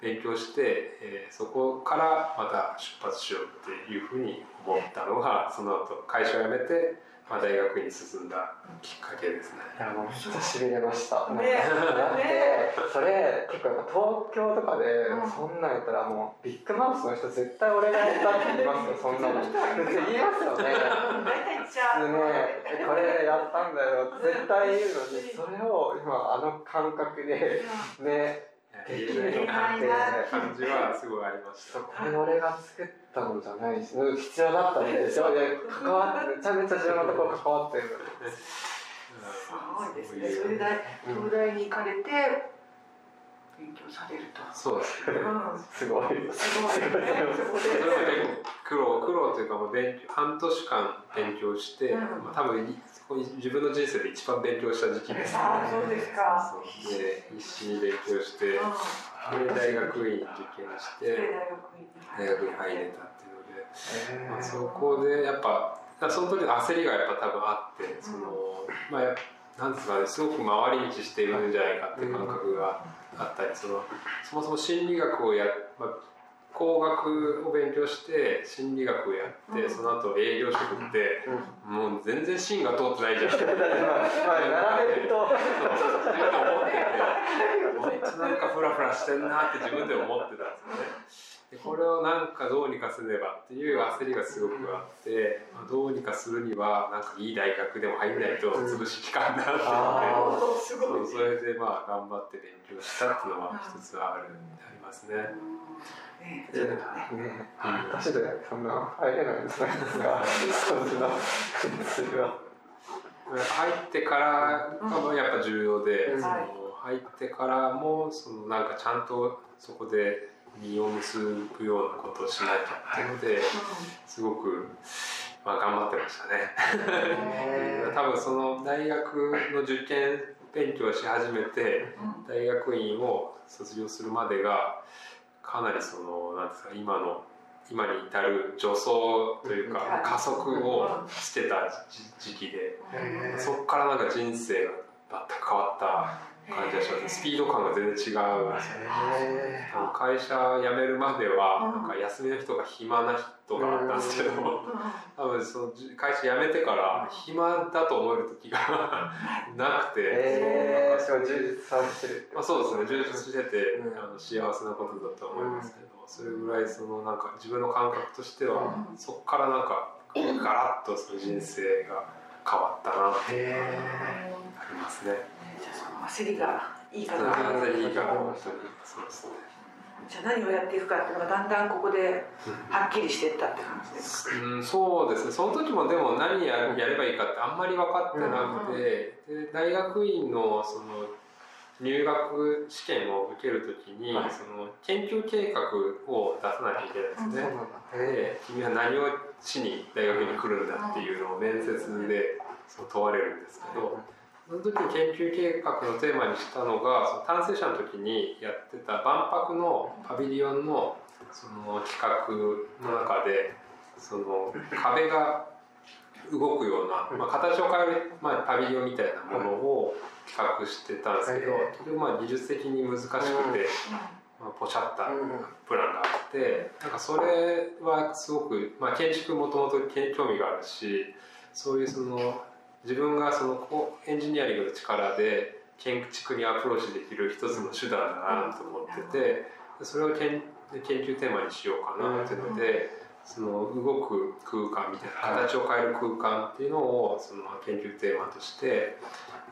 勉強して、えーそこからまた出発しようっていうふうに思ったのがその後会社を辞めて、まあ、大学院に進んだきっかけですね。いやもうめっちゃしびれました。なんかね。だってそれ結構やっぱ東京とかでうん。そんなんやったらもうビッグマウスの人絶対俺がやったって言いますよ *laughs* そんなの。言いますよね。*laughs* 大体言っちゃう。ね。えこれやったんだよ絶対言うのにそれを今あの感覚でね言えないなって感じはすごいありました。これ俺が作ったのじゃないし必要だったんですよ。で関わってめちゃめちゃ重要なところ関わって。るすごいですね。それで東大に行かれて勉強されると、そうですね。うん、すごい。すごい。ねそれもで結構苦労苦労というかもう勉強半年間勉強して、うん。まあ、多分自分の人生で一番勉強した時期ですああそうですか。そうで必死に勉強してでうん。大学院受験してで大学院に大学に入れたっていうので、えまあ、そこでやっぱその時の焦りがやっぱ多分あってそのまあやなんですかねすごく回り道しているんじゃないかっていう感覚があったりそのそもそも心理学をや、まあ、工学を勉強して心理学をやって、うんその後営業職ってうんもう全然芯が通ってないじゃん。*laughs* まあ並べるとそう自分で思ってて本当なんかフラフラしてんなって自分で思ってたんですよね。でこれをなんかどうにかせねばっていう焦りがすごくあって、まあ、どうにかするにはなんかいい大学でも入んないと潰し期間だって思って。それでまあ頑張って勉強したっていうのは一つあるありますね。ね。いやね私でそんな入れないんですねがそんなそれは入ってからがやっぱ重要で、うん。その入ってからもそのなんかちゃんとそこで実を結ぶようなことをしなきゃっていうのですごく、まあ、頑張ってましたね。*laughs* 多分その大学の受験勉強をし始めてうん。大学院を卒業するまでがかなりそのなんですか今の今に至る助走というかうん。加速をしてた時時期でそこからなんか人生が全く変わった感じがしますスピード感が全然違う。んですよへあの会社辞めるまではなんか休みの日とか暇な人があったんですけど多分そのじ会社辞めてから暇だと思える時が *laughs* なくて、えー、すごい充実されてるまあ、そうですね。充実してて、うん。あの幸せなことだと思いますけど、それぐらいそのなんか自分の感覚としては、うん。そこからなんかガラッとその人生が変わったなってへありますね。焦りがいいかそなね。じゃあ何をやっていくかっていうのがだんだんここではっきりしていったって感じですかうん、そうですねその時もでも何ややればいいかってあんまり分かってなくて、で大学院のその入学試験を受ける時に、はいその研究計画を出さなきゃいけないんですね。で君は何をしに大学に来るんだっていうのを面接でその問われるんですけどその時に研究計画のテーマにしたのがその単成者の時にやってた万博のパビリオンのその企画の中でその壁が動くような、まあ、形を変える、まあ、パビリオンみたいなものを企画してたんですけどはい結局まあ技術的に難しくて、まあ、ポチャったうん。プランがあってなんかそれはすごく、まあ、建築もともと興味があるしそういうその自分がそのエンジニアリングの力で建築にアプローチできる一つの手段だなと思っててそれを研研究テーマにしようかなっていうので。その動く空間みたいな形を変える空間っていうのをその研究テーマとして、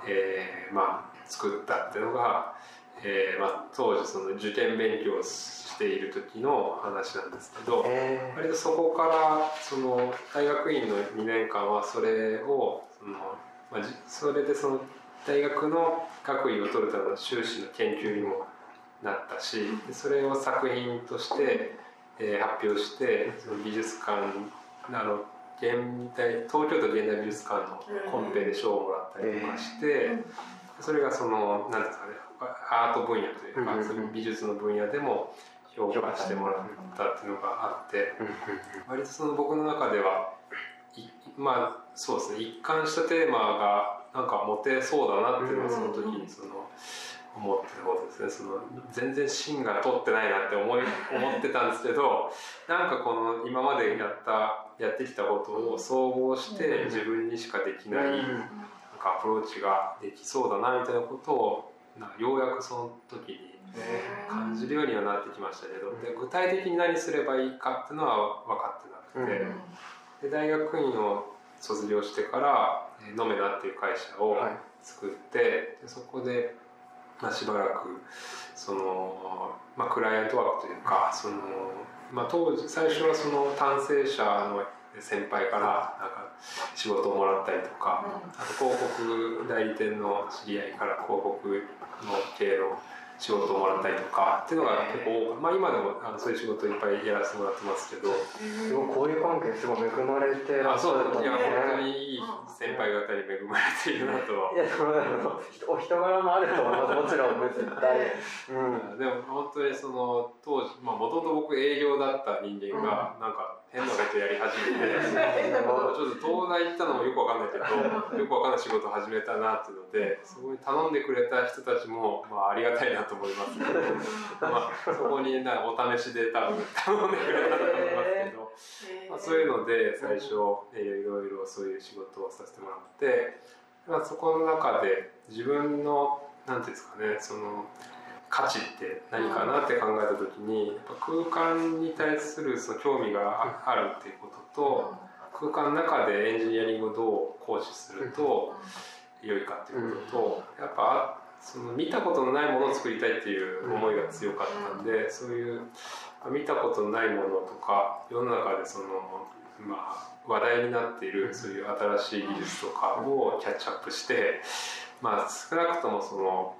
えーまあ、作ったっていうのが、えーまあ、当時その受験勉強をしている時の話なんですけどえ割とそこからその大学院の2年間はそれをまあ、じそれでその大学の学位を取るための修士の研究にもなったしでそれを作品として、えー発表してその美術館あの現代東京都現代美術館のコンペで賞をもらったりとかして。それがその何ですかねアート分野というか、そういう美術の分野でも評価してもらったっていうのがあって割とその僕の中ではいまあそうですね。一貫したテーマがなんか持てそうだなっていうのをその時にその思ってたことですね。その全然芯が通ってないなって思い *laughs* 思ってたんですけどなんかこの今までやったやってきたことを総合して自分にしかできない、なんかアプローチができそうだなみたいなことをようやくその時に感じるようにはなってきましたけどで具体的に何すればいいかっていうのは分かってなくて、で大学院を卒業してからえーノメナっていう会社をはい。作って、でそこで、まあ、しばらくその、まあ、クライアントワークというかその、まあ、当時最初はその単成者の先輩からなんか仕事をもらったりとか、あと広告代理店の知り合いから広告の系の仕事をもらったりとかっていうのが結構まあ今でもあのそういう仕事いっぱいやらせてもらってますけどすごいこういう関係すごい恵まれてらあそうっしゃるといや本当ねにいい先輩方に恵まれているなとは。いやそのお人柄もあると思いますもちろん絶対うん。でも本当にその当時もともと僕営業だった人間がなんか変なことやり始めて、ちょっと東大行ったのもよくわかんないけどよくわかんない仕事を始めたなっていうのでそこに頼んでくれた人たちも、まあ、ありがたいなと思います。けど、まあ、そこになお試しで多分頼んでくれたと思いますけど。まあ、そういうので最初、えーいろいろそういう仕事をさせてもらって、まあ、そこの中で自分のなんていうんですかねその価値って何かなって考えた時にやっぱ空間に対するその興味がああるっていうことと空間の中でエンジニアリングをどう行使すると良いかっていうこととやっぱその見たことのないものを作りたいっていう思いが強かったんでそういう見たことのないものとか世の中でその、まあ、話題になっているそういう新しい技術とかをキャッチアップして、まあ、少なくともその、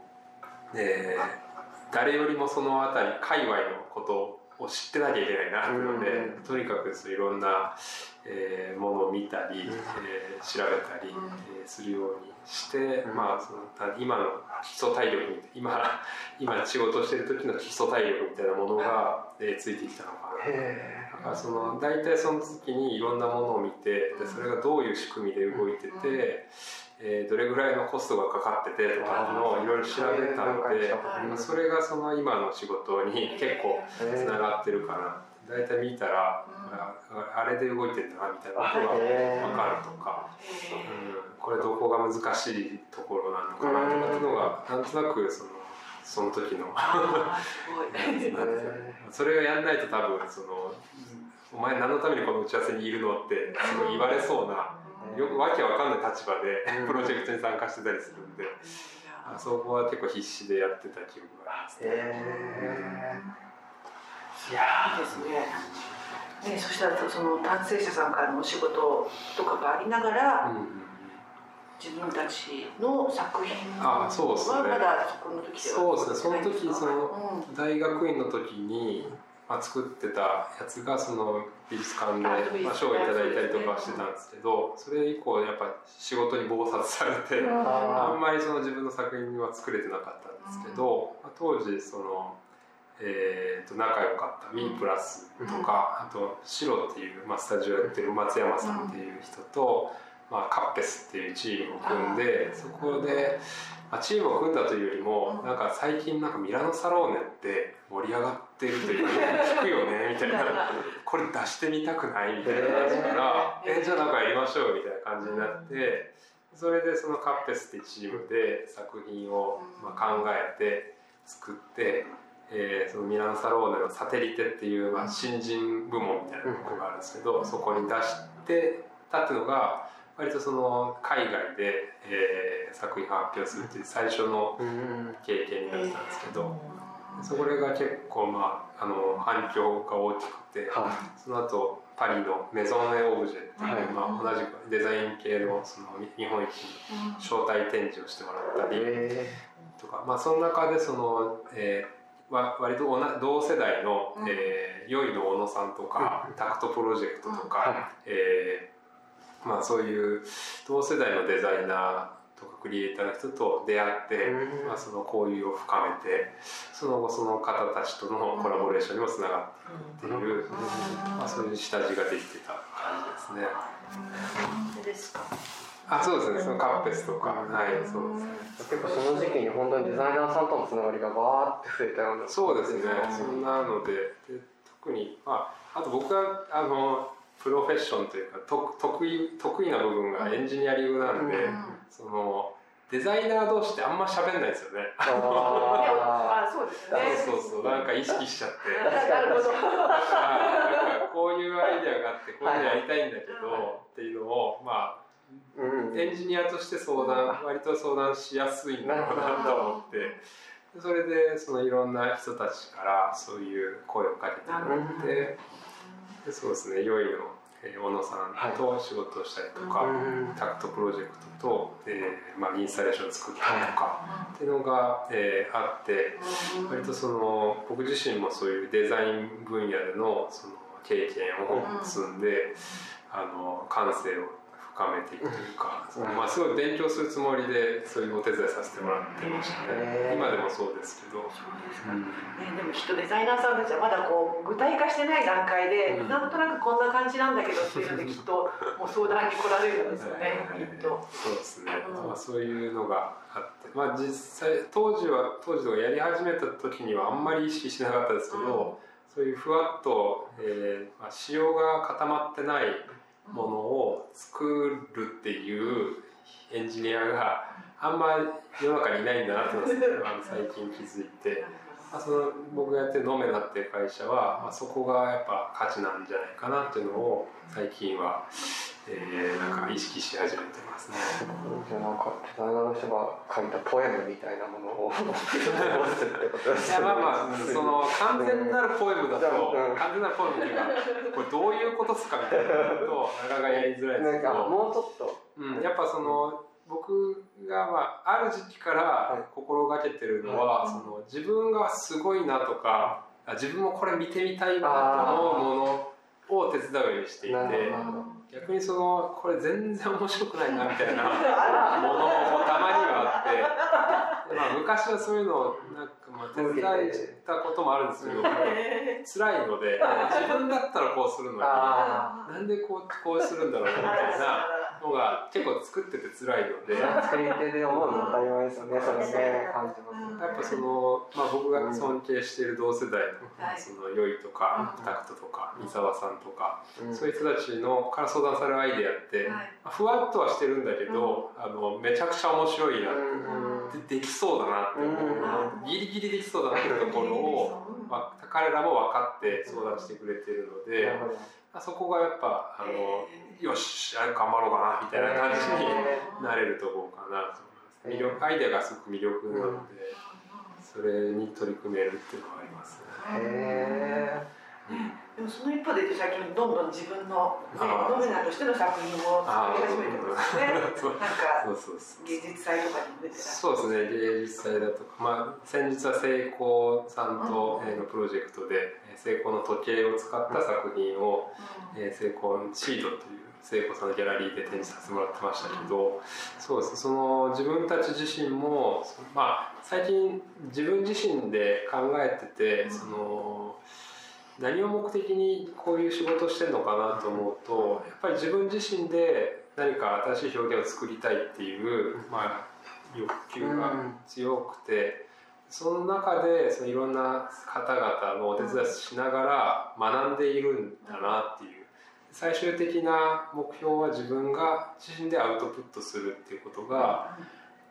えー誰よりもその辺り界隈のことを知ってなきゃいけないなっていうので、うんとにかくいろんな、えーものを見たり、うん。えー調べたり、うん。えーするようにして、うん。まあその今の基礎体力み今 *laughs* 今仕事してる時の基礎体力みたいなものが、えーついてきたのかな。へだからその大体その時にいろんなものを見てでそれがどういう仕組みで動いてて、えーどれぐらいのコストがかかっててとかのをいろいろ調べたので、まあそれがその今の仕事に結構つながってるかな大体見たら、ああれで動いてんだなみたいなことが分かるとか、うん、これどこが難しいところなのかなとかっていうのがなんとなくそのその時の *laughs* それをやんないと多分そのお前何のためにこの打ち合わせにいるのってすごい言われそうなよくわけわかんない立場でうん。プロジェクトに参加してたりするんで。あそこは結構必死でやってた記憶がありますね。えいやですね。ね、そしたらその男性者さんからのお仕事とかがありながら、うん自分たちの作品あそうですね。はまだそこの時ではそうですね。その時そのうん。大学院の時に、まあ、作ってたやつがその美術館で、賞をいただいたりとかしてたんですけどそれ以降やっぱ仕事に忙殺されて、あんまりその自分の作品は作れてなかったんですけど、まあ当時その、えー、と仲良かったミープラスとか、あとシロっていう、まあ、スタジオやってる松山さんっていう人と、まあ、カッペスっていうチームを組んでそこで、まあ、チームを組んだというよりも、うん。なんか最近なんかミラノサローネって盛り上がってるというか聞くよね *laughs* みたいな。これ出してみたくないみたいな話から、えじゃあなんかやりましょうみたいな感じになって、それでそのカッペスってチームで作品をまあ考えて作って、えーそのミラノサローネのサテリテっていうまあ新人部門みたいなところがあるんですけど、そこに出してたっていうのが割とその海外で、えー作品を発表するっていう最初の経験になったんですけど、それが結構まああの反響が大きくて。はその後パリのメゾン・エ・オブジェっていう、はい。まあ、同じくデザイン系のその日本一の招待展示をしてもらったいりえとか、まあ、その中でその、えーわ割と同同世代の、うん。えー、よいの小野さんとか、タクトプロジェクトとか、はえーまあ、そういう同世代のデザイナーとかクリエイターの人と出会って、うん。まあ、その交流を深めてその後その方たちとのコラボレーションにもつながっている、まあ、そういう下地ができてた感じですね。そうですか？あそうですね。そのカッペスとか、はいそうですね。結構その時期に本当にデザイナーさんとのつながりがバーって増えたような。そうですね、そんなので。で特に、まあ、あと僕はあのプロフェッションというか得得意得意な部分がエンジニアリングなんで、うんそのデザイナー同士ってあんま喋んないですよね。ああ、そうですね。そうそうそうなんか意識しちゃって。なるほど。なんかこういうアイデアがあってこういうのやりたいんだけど、はいっていうのをまーうんあエンジニアとして相談割と相談しやすいんだろうなと思ってでそれでそのいろんな人たちからそういう声をかけてもらってでそうですね良いのえー小野さんと仕事をしたりとか、うん。タクトプロジェクトと、えーまあ、インスタレーションを作ったりとか、っていうのが、えーあって割とその僕自身もそういうデザイン分野でのその経験を積んで、あの感性を深めていくというか、うん。まあ、すごい勉強するつもりでそういうお手伝いさせてもらってましたね。今でもそうですけど、そうですか。うん。ね、でもきっとデザイナーさんたちはまだこう具体化してない段階で、うん。なんとなくこんな感じなんだけどっていうので *laughs* きっともう相談に来られるんですよね、きっと。そうですね、うん。まあ、そういうのがあって、まあ、実際当時は当時とかやり始めた時にはあんまり意識しなかったですけど、そういうふわっと、えーまあ、仕様が固まってないものを作るっていうエンジニアがあんま世の中にいないんだなってあの最近気づいて、ま *laughs* あ、その僕がやってるノメナっていう会社は、まあ、そこがやっぱ価値なんじゃないかなっていうのを最近は、えーなんか意識し始めてますね。じゃあなんかデザイナーの人が書いたポエムみたいなものを *laughs* いやまあまあ、うんその完全なるポエムだと、うん。完全なるポエムっていうか、*laughs* これどういうことっすかみたいなのと、なかなかやりづらいですけど、もうちょっと。うん、やっぱその、僕が、まあ、ある時期から心がけてるのは、その自分がすごいなとか、あ自分もこれ見てみたいなと思うものを手伝うようにしていて、なるほど逆にその、これ全然面白くないなみたいな。*laughs* ものもたまにはあって、でまあ、昔はそういうのをなんかまあ手伝ったこともあるんですけど、*laughs* 辛いので自分だったらこうするのにあなんでこうこうするんだろうなみたいなのが結構作ってて辛いので。や作り手で思うの当たり前ですよねそれね感じますっぱその、まあ、僕が尊敬している同世代のはいその良いとかうん。タクトとか三沢さんとかうん。そういう人たちのから相談されるアイデアってはい。ふわっとはしてるんだけどあのめちゃくちゃ面白いなうん。でできそうだなって思う、うん。ギリギリできそうだなっていうところを、まあ、彼らも分かって相談してくれてるので、あそこがやっぱあのよしあれ頑張ろうかなみたいな感じになれるところかなと思います魅力アイデアがすごく魅力なので、それに取り組めるっていうのはありますね。へでもその一方で最近どんどん自分の、ね、ノベナとしての作品を作り始めてますね。そう。なんか芸術祭とかにも出てらっしゃそうですね芸術祭だとか、まあ、先日は成功さんと、うん。えーのプロジェクトでえー成功の時計を使った作品を、る。えー、成功シートという成功さんのギャラリーで展示させてもらってましたけど、そうですその自分たち自身も、そまあ、最近自分自身で考えてて、うんその何を目的にこういう仕事をしてるのかなと思うとやっぱり自分自身で何か新しい表現を作りたいっていう、まあ、欲求が強くて。その中でそのいろんな方々のお手伝いしながら学んでいるんだなっていう。最終的な目標は自分が自身でアウトプットするっていうことが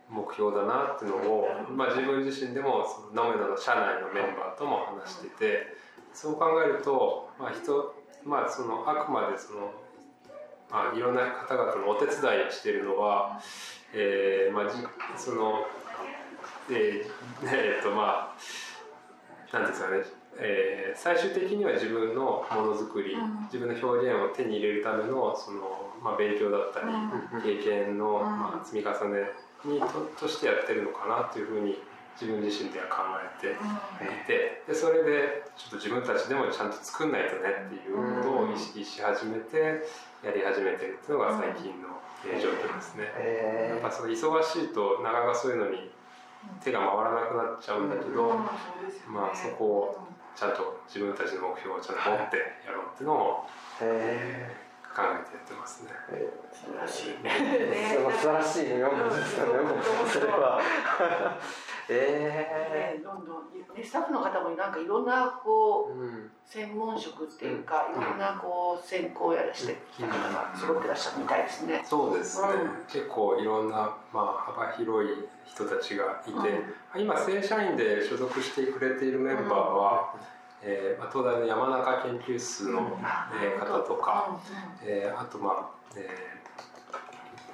目標だなっていうのを、まあ、自分自身でもそのノメナの社内のメンバーとも話しててそう考えると、まあ人まあ、そのあくまでその、まあ、いろんな方々のお手伝いをしているのは、えーまあ、そのえーえーっとまあなんていうんですかねえー最終的には自分のものづくり、うん。自分の表現を手に入れるためのその、まあ、勉強だったり、うん。経験の、うん。まあ、積み重ねにととしてやってるのかなというふうに自分自身では考えていてでそれでちょっと自分たちでもちゃんと作んないとねっていうことを意識し始めてやり始めてるっていうのが最近のえー状況ですね。えやっぱその忙しいとなかなかそういうのに手が回らなくなっちゃうんだけど、まあそこをちゃんと自分たちの目標をちゃんと持ってやろうっていうのをへ考えてやってますね。え素晴らしい。え *laughs* 素晴らしいねそれはえね、どんどん、ね、スタッフの方もなんかいろんなこうえうん。専門職っていうか、いろんなこう専攻やらしてきた方が揃ってらっしゃるみたいですね。そうですね、うん。結構いろんな、まあ、幅広い人たちがいて、うん。今正社員で所属してくれているメンバーは、えーまあ、東大の山中研究室の、えー方とか、えーあとまあ、えー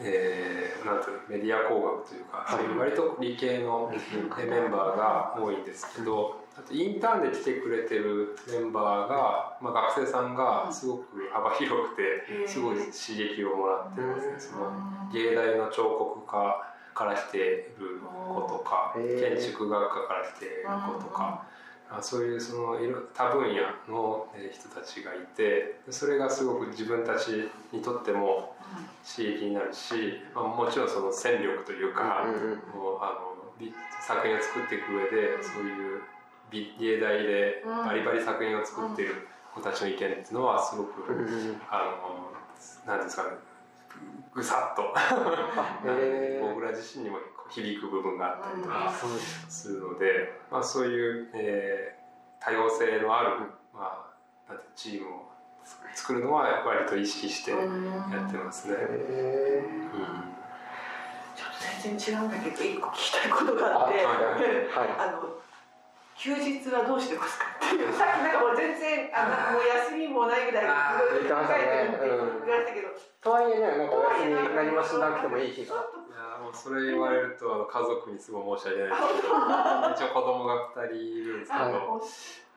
えー、なんていうのメディア工学というか、はい。割と理系のえメンバーが多いんですけど、あとインターンで来てくれてるメンバーが、まあ、学生さんがすごく幅広くてすごい刺激をもらってますね。その芸大の彫刻家から来てる子とか建築学科から来てる子とか。あそういうそのいろ多分野のえー人たちがいてそれがすごく自分たちにとっても刺激になるし、まあ、もちろんその戦力というか、うんうん。もうあのび作品を作っていく上でそういう美芸大でバリバリ作品を作っている子たちの意見っていうのはすごく、うんうんあのなんですかねぐさっと。*laughs* 僕ら自身にも響く部分があったりとか。すするので、まあ、そういう、えー多様性のある、まあ、なんてチームを作るのは割と意識してやってますね。へうん。ちょっと全然違うんだけど一個聞きたいことがあってあ *laughs* はい。あの休日はどうしてますかっていう。さっきなんかもう全然あなんかもう休みもないぐらいあいろいろ考えてるってうん。言われたけど。とはいえねなんか別に何もしなくてもいい日がそれ言われるとあの家族にすごい申し訳ないですけど *laughs* 一応子供が2人いるんですけど、はい。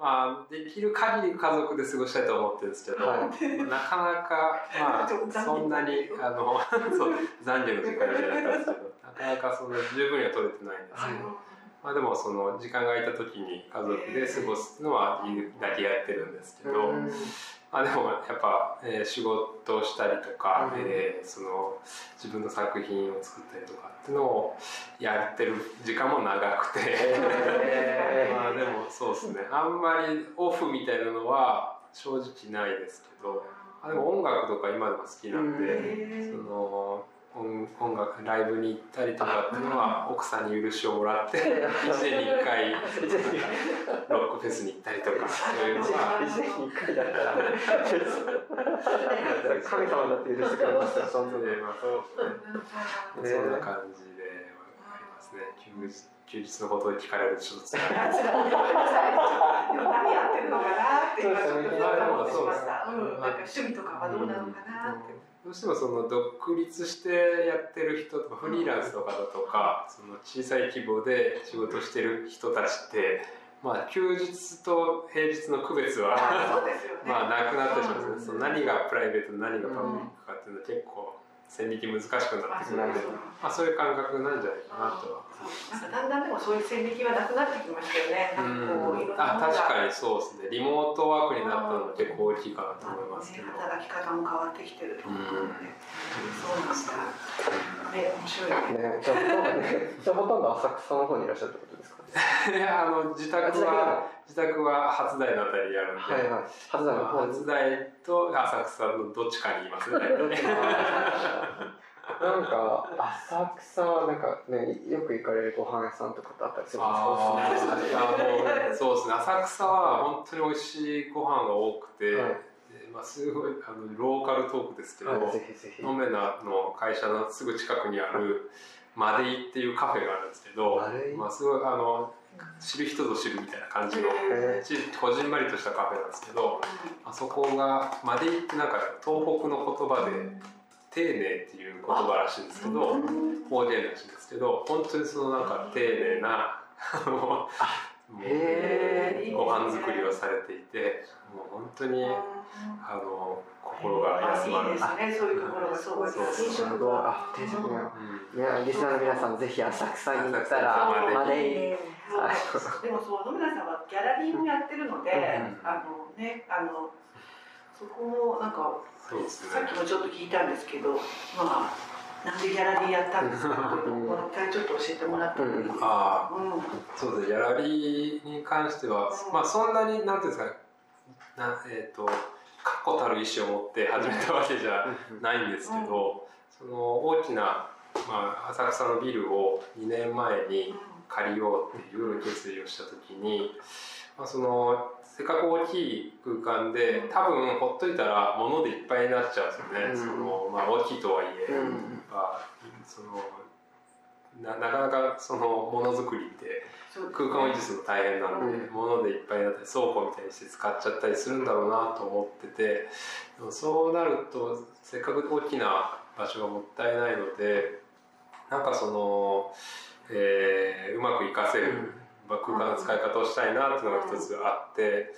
まあ、できる限り家族で過ごしたいと思ってるんですけど、はい。なかなか、まあ、そんなにあの *laughs* そう残業の時間じゃなかったですけどなかなかその十分には取れてないんですけど。まあ、でもその時間が空いた時に家族で過ごすのはだけやってるんですけど、あ、でもやっぱ、えー仕事をしたりとか、うん。えーその自分の作品を作ったりとかっていうのをやってる時間も長くて、へ *laughs* まあでもそうですね。あんまりオフみたいなのは正直ないですけど。あでも音楽とか今でも好きなんで。へその音音楽ライブに行ったりとかっていうのは奥さんに許しをもらって *laughs* 1年に1回 *laughs* ロックフェスに行ったりとか。そういうのは一年に一回だったら神様だって許してくれますよそんなの。でまあそうですね。そんな感じでありますね。休日休日のことを聞かれるとちょっと辛い。でも何やってるのかなって今ちょっと思ってしまった。なんか趣味とかはどうなのかなって。どうしてもその独立してやってる人とかフリーランスの方とかその小さい規模で仕事してる人たちってまあ休日と平日の区別は。*laughs* まあなくなってしまうんですね、うん。その何がプライベートで何がパブリックかっていうのは結構線引き難しくなってくるので、まあ、そういう感覚なんじゃないかなとは。なんかだんだんでもそういう線引きはなくなってきましたよね。なん。かこうんなあ確かにそうですね。リモートワークになったのは結構大きいかなと思いますけど、ね働き方も変わってきてると思うので、うん。そうなんだ。ね、面白いね。ねじゃあほとんどねじゃあほとんど浅草の方にいらっしゃるってことですか？いやあの自宅は自宅は初台のあたりにあるんで、はいはい。初台の初台と浅草のどっちかにいますね。*laughs* なんか浅草はなんかねよく行かれるご飯屋さんとかってあったりするんですか？あーいやもうそうですね。浅草は本当に美味しいご飯が多くて、はい。でまあ、すごいあのローカルトークですけど、はいぜひぜひ。の会社のすぐ近くにあるマデイっていうカフェがあるんですけどまあ、すごいあの知る人ぞ知るみたいな感じのこじんまりとしたカフェなんですけどあそこがマデイってなんか東北の言葉で丁寧っていう言葉らしいんですけど方言らしいんですけど本当にそのなんか丁寧なご飯作りをされていてもう本当にあの心が休まる。いいですね、そういうところがそうそうそう。定食すごいあ定食ねうん。いやリスナーの皆さんぜひ浅草に行ったら浅草マデイそうでもそう野村さんはギャラリーもやってるので、うん。あのねあのそこもなんかそうですね。さっきもちょっと聞いたんですけどまあなんでギャラリーやったんですか？っていうのをもう一回ちょっと教えてもらってもいいですか、ああ。うん。そうですね。ギャラリーに関しては、うん。まあそんなになんていうんですか？なえっ、と確固たる意思を持って始めたわけじゃないんですけど、その大きな、まあ、浅草のビルを2年前に借りようっていう決意をした時に、まあ、そのせっかく大きい空間で多分ほっといたら物でいっぱいになっちゃうんですよね、うん。そのまあ、大きいとはいえ、うん。まあ、そのななかなかそのものづくりって空間を維持するの大変なんで、う物でいっぱいになったり倉庫みたいにして使っちゃったりするんだろうなと思っててでもそうなるとせっかく大きな場所がもったいないのでなんかその、えーうまく活かせる空間の使い方をしたいなっていうのが一つあって。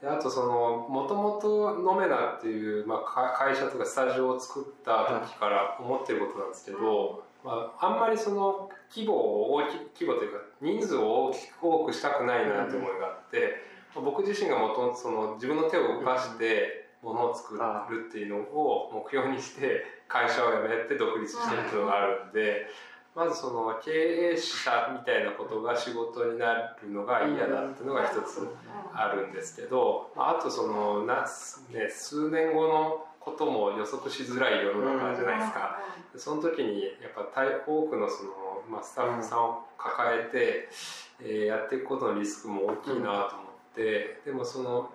であとそのもともとノメナっていう、まあ、会社とかスタジオを作った時から思ってることなんですけど、まあ、あんまりその規模を大き規模というか人数を大きく多くしたくないなって思いがあって、僕自身がもともとその自分の手を動かしてものを作るっていうのを目標にして会社を辞めて独立してるっていうのがあるんで。まずその経営者みたいなことが仕事になるのが嫌だっていうのが一つあるんですけど、まあ、あとそのな、ね、数年後のことも予測しづらい世の中じゃないですか、その時にやっぱ大多くのその、まあ、スタッフさんを抱えて、えーやっていくことのリスクも大きいなと思って、でもその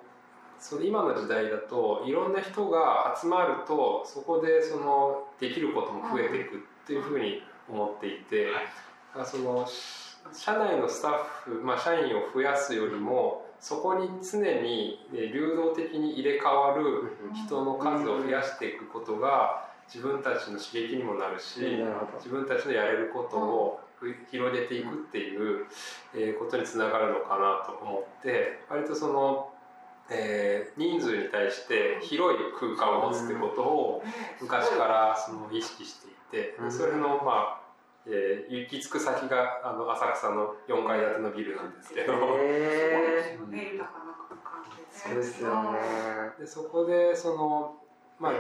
その今の時代だといろんな人が集まるとそこでそのできることも増えていくっていうふうに思っていて、だからその社内のスタッフ、まあ、社員を増やすよりもそこに常にえー流動的に入れ替わる人の数を増やしていくことが自分たちの刺激にもなるし、自分たちのやれることをふ広げていくっていう、えーことにつながるのかなと思って割とその、えー人数に対して広い空間を持つってことを昔からその意識していてうん。それのまあ、えー行き着く先があの浅草の4階建てのビルなんですけど。そうですよね。でそこでその、まあ、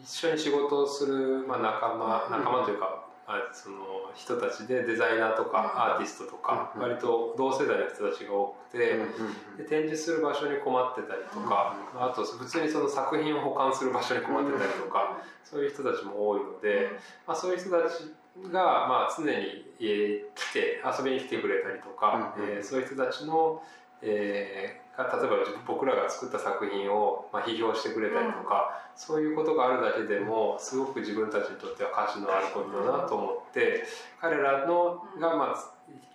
一緒に仕事をする、まあ、仲間仲間というか、まあ、その人たちでデザイナーとかアーティストとか、うん割と同世代の人たちが多くて、うんで展示する場所に困ってたりとか、あと普通にその作品を保管する場所に困ってたりとか、そういう人たちも多いので、まあ、そういう人たちが、まあ、常に、えー来て遊びに来てくれたりとか、うん。えーそういう人たちの、えーが例えば僕らが作った作品を、まあ、批評してくれたりとか、そういうことがあるだけでもすごく自分たちにとっては価値のあることだなと思って彼らのが、まあ、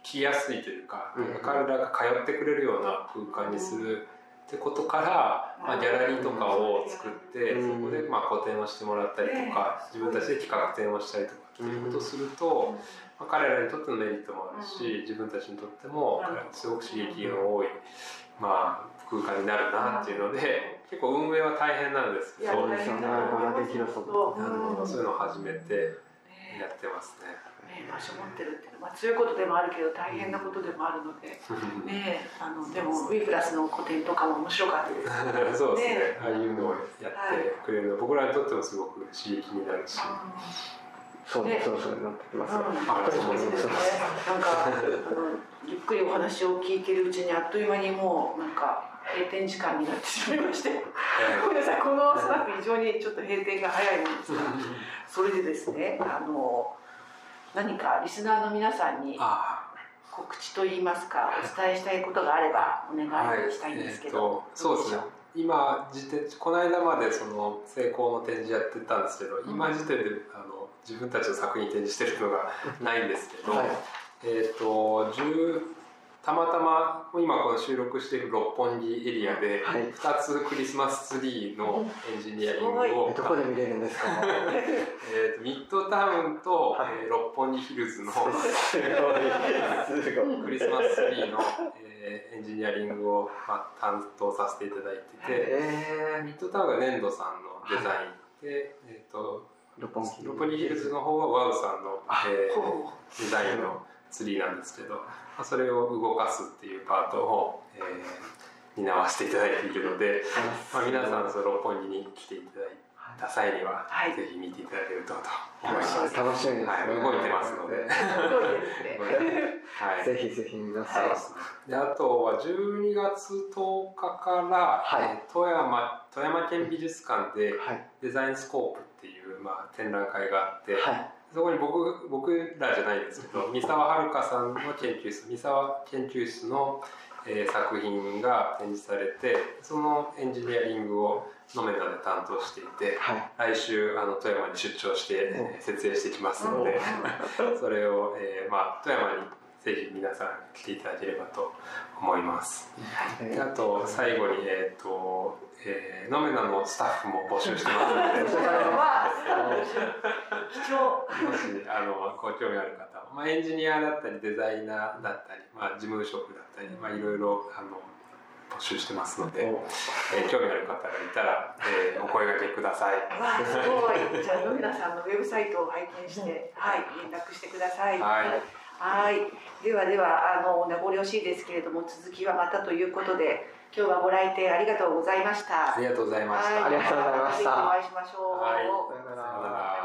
来やすいというか、うん。彼らが通ってくれるような空間にする。ってことから、まあ、ギャラリーとかを作って、うん。そこでまあ個展をしてもらったりとか、自分たちで企画展をしたりとかっていうことをすると、まあ、彼らにとってのメリットもあるし、自分たちにとってもすごく刺激の多い、まあ、空間になるなっていうので結構運営は大変なんですけど、そうですよね。これだけ広さとあのそういうのを始めてやってますね。ね場所持ってるっていうの。は、まあ、強いことでもあるけど大変なことでもあるので、ねえあのでもウィプラスの個展とかも面白かったです。そうですね。ああいうのをやってくれるのは僕らにとってもすごく刺激になるし。そうね。そうそうなってきますうん、あそうですね。なんかあのゆっくりお話を聞いてるうちにあっという間にもうなんか閉店時間になってしまいまして、ごめんなさい。このスナック非常にちょっと閉店が早いもんですが、それでですねあの何かリスナーの皆さんにあ告知といいますかお伝えしたいことがあればお願はいしたいんですけえーど、とそうですね。今時点この間までその成功の展示やってたんですけど、今時点であの自分たちの作品展示してるのがないんですけど、はい。えっ、と10たまたま今この収録している六本木エリアではい。2つクリスマスツリーのエンジニアリングすを、えどこで見れるんですか？*laughs* えーとミッドタウンと、はい。えー六本木ヒルズのクリスマスツリーの、えーエンジニアリングを、まあ、担当させていただいてて、えミッドタウンが粘土さんのデザインで、えー、とー、六本木。六本木ヒルズの方はワウさんの、えーほデザインのツリーなんですけど、まあ、それを動かすっていうパートを、えー担わせていただいているので、まあ、皆さんその六本木に来ていただいた際には、はい。ぜひ見ていただけるとと思います。楽しみですね、はい、動いてますので。はい、*laughs* ぜひぜひ皆さん、そうであとは12月10日から、はい。えー富山富山県美術館ではい。デザインスコープまあ、展覧会があって、はい。そこに僕僕らじゃないんですけど *laughs* 三沢遥さんの研究室三沢研究室の、えー作品が展示されてそのエンジニアリングをノメナで担当していてはい。来週あの富山に出張して、えー設営してきますのでうん。*laughs* それを、えーまあ、富山にぜひ皆さん来ていただければと思います。はいであと最後にえっ、と、えー、ノメナのスタッフも募集してますので。それは貴重もしあのご興味ある方は、まあ、エンジニアだったりデザイナーだったり、まあ、事務職だったり、まあ、いろいろあの募集してますので、えー興味ある方がいたら、えーお声掛けください。*laughs* わあすごいじゃあ野村さんのウェブサイトを拝見してはい連絡してくださいはいはい。ではではあの名残惜しいですけれども続きはまたということで今日はご来店ありがとうございました。ありがとうございました。はい。ありがとうございました。お会いしましょう。はい。さようなら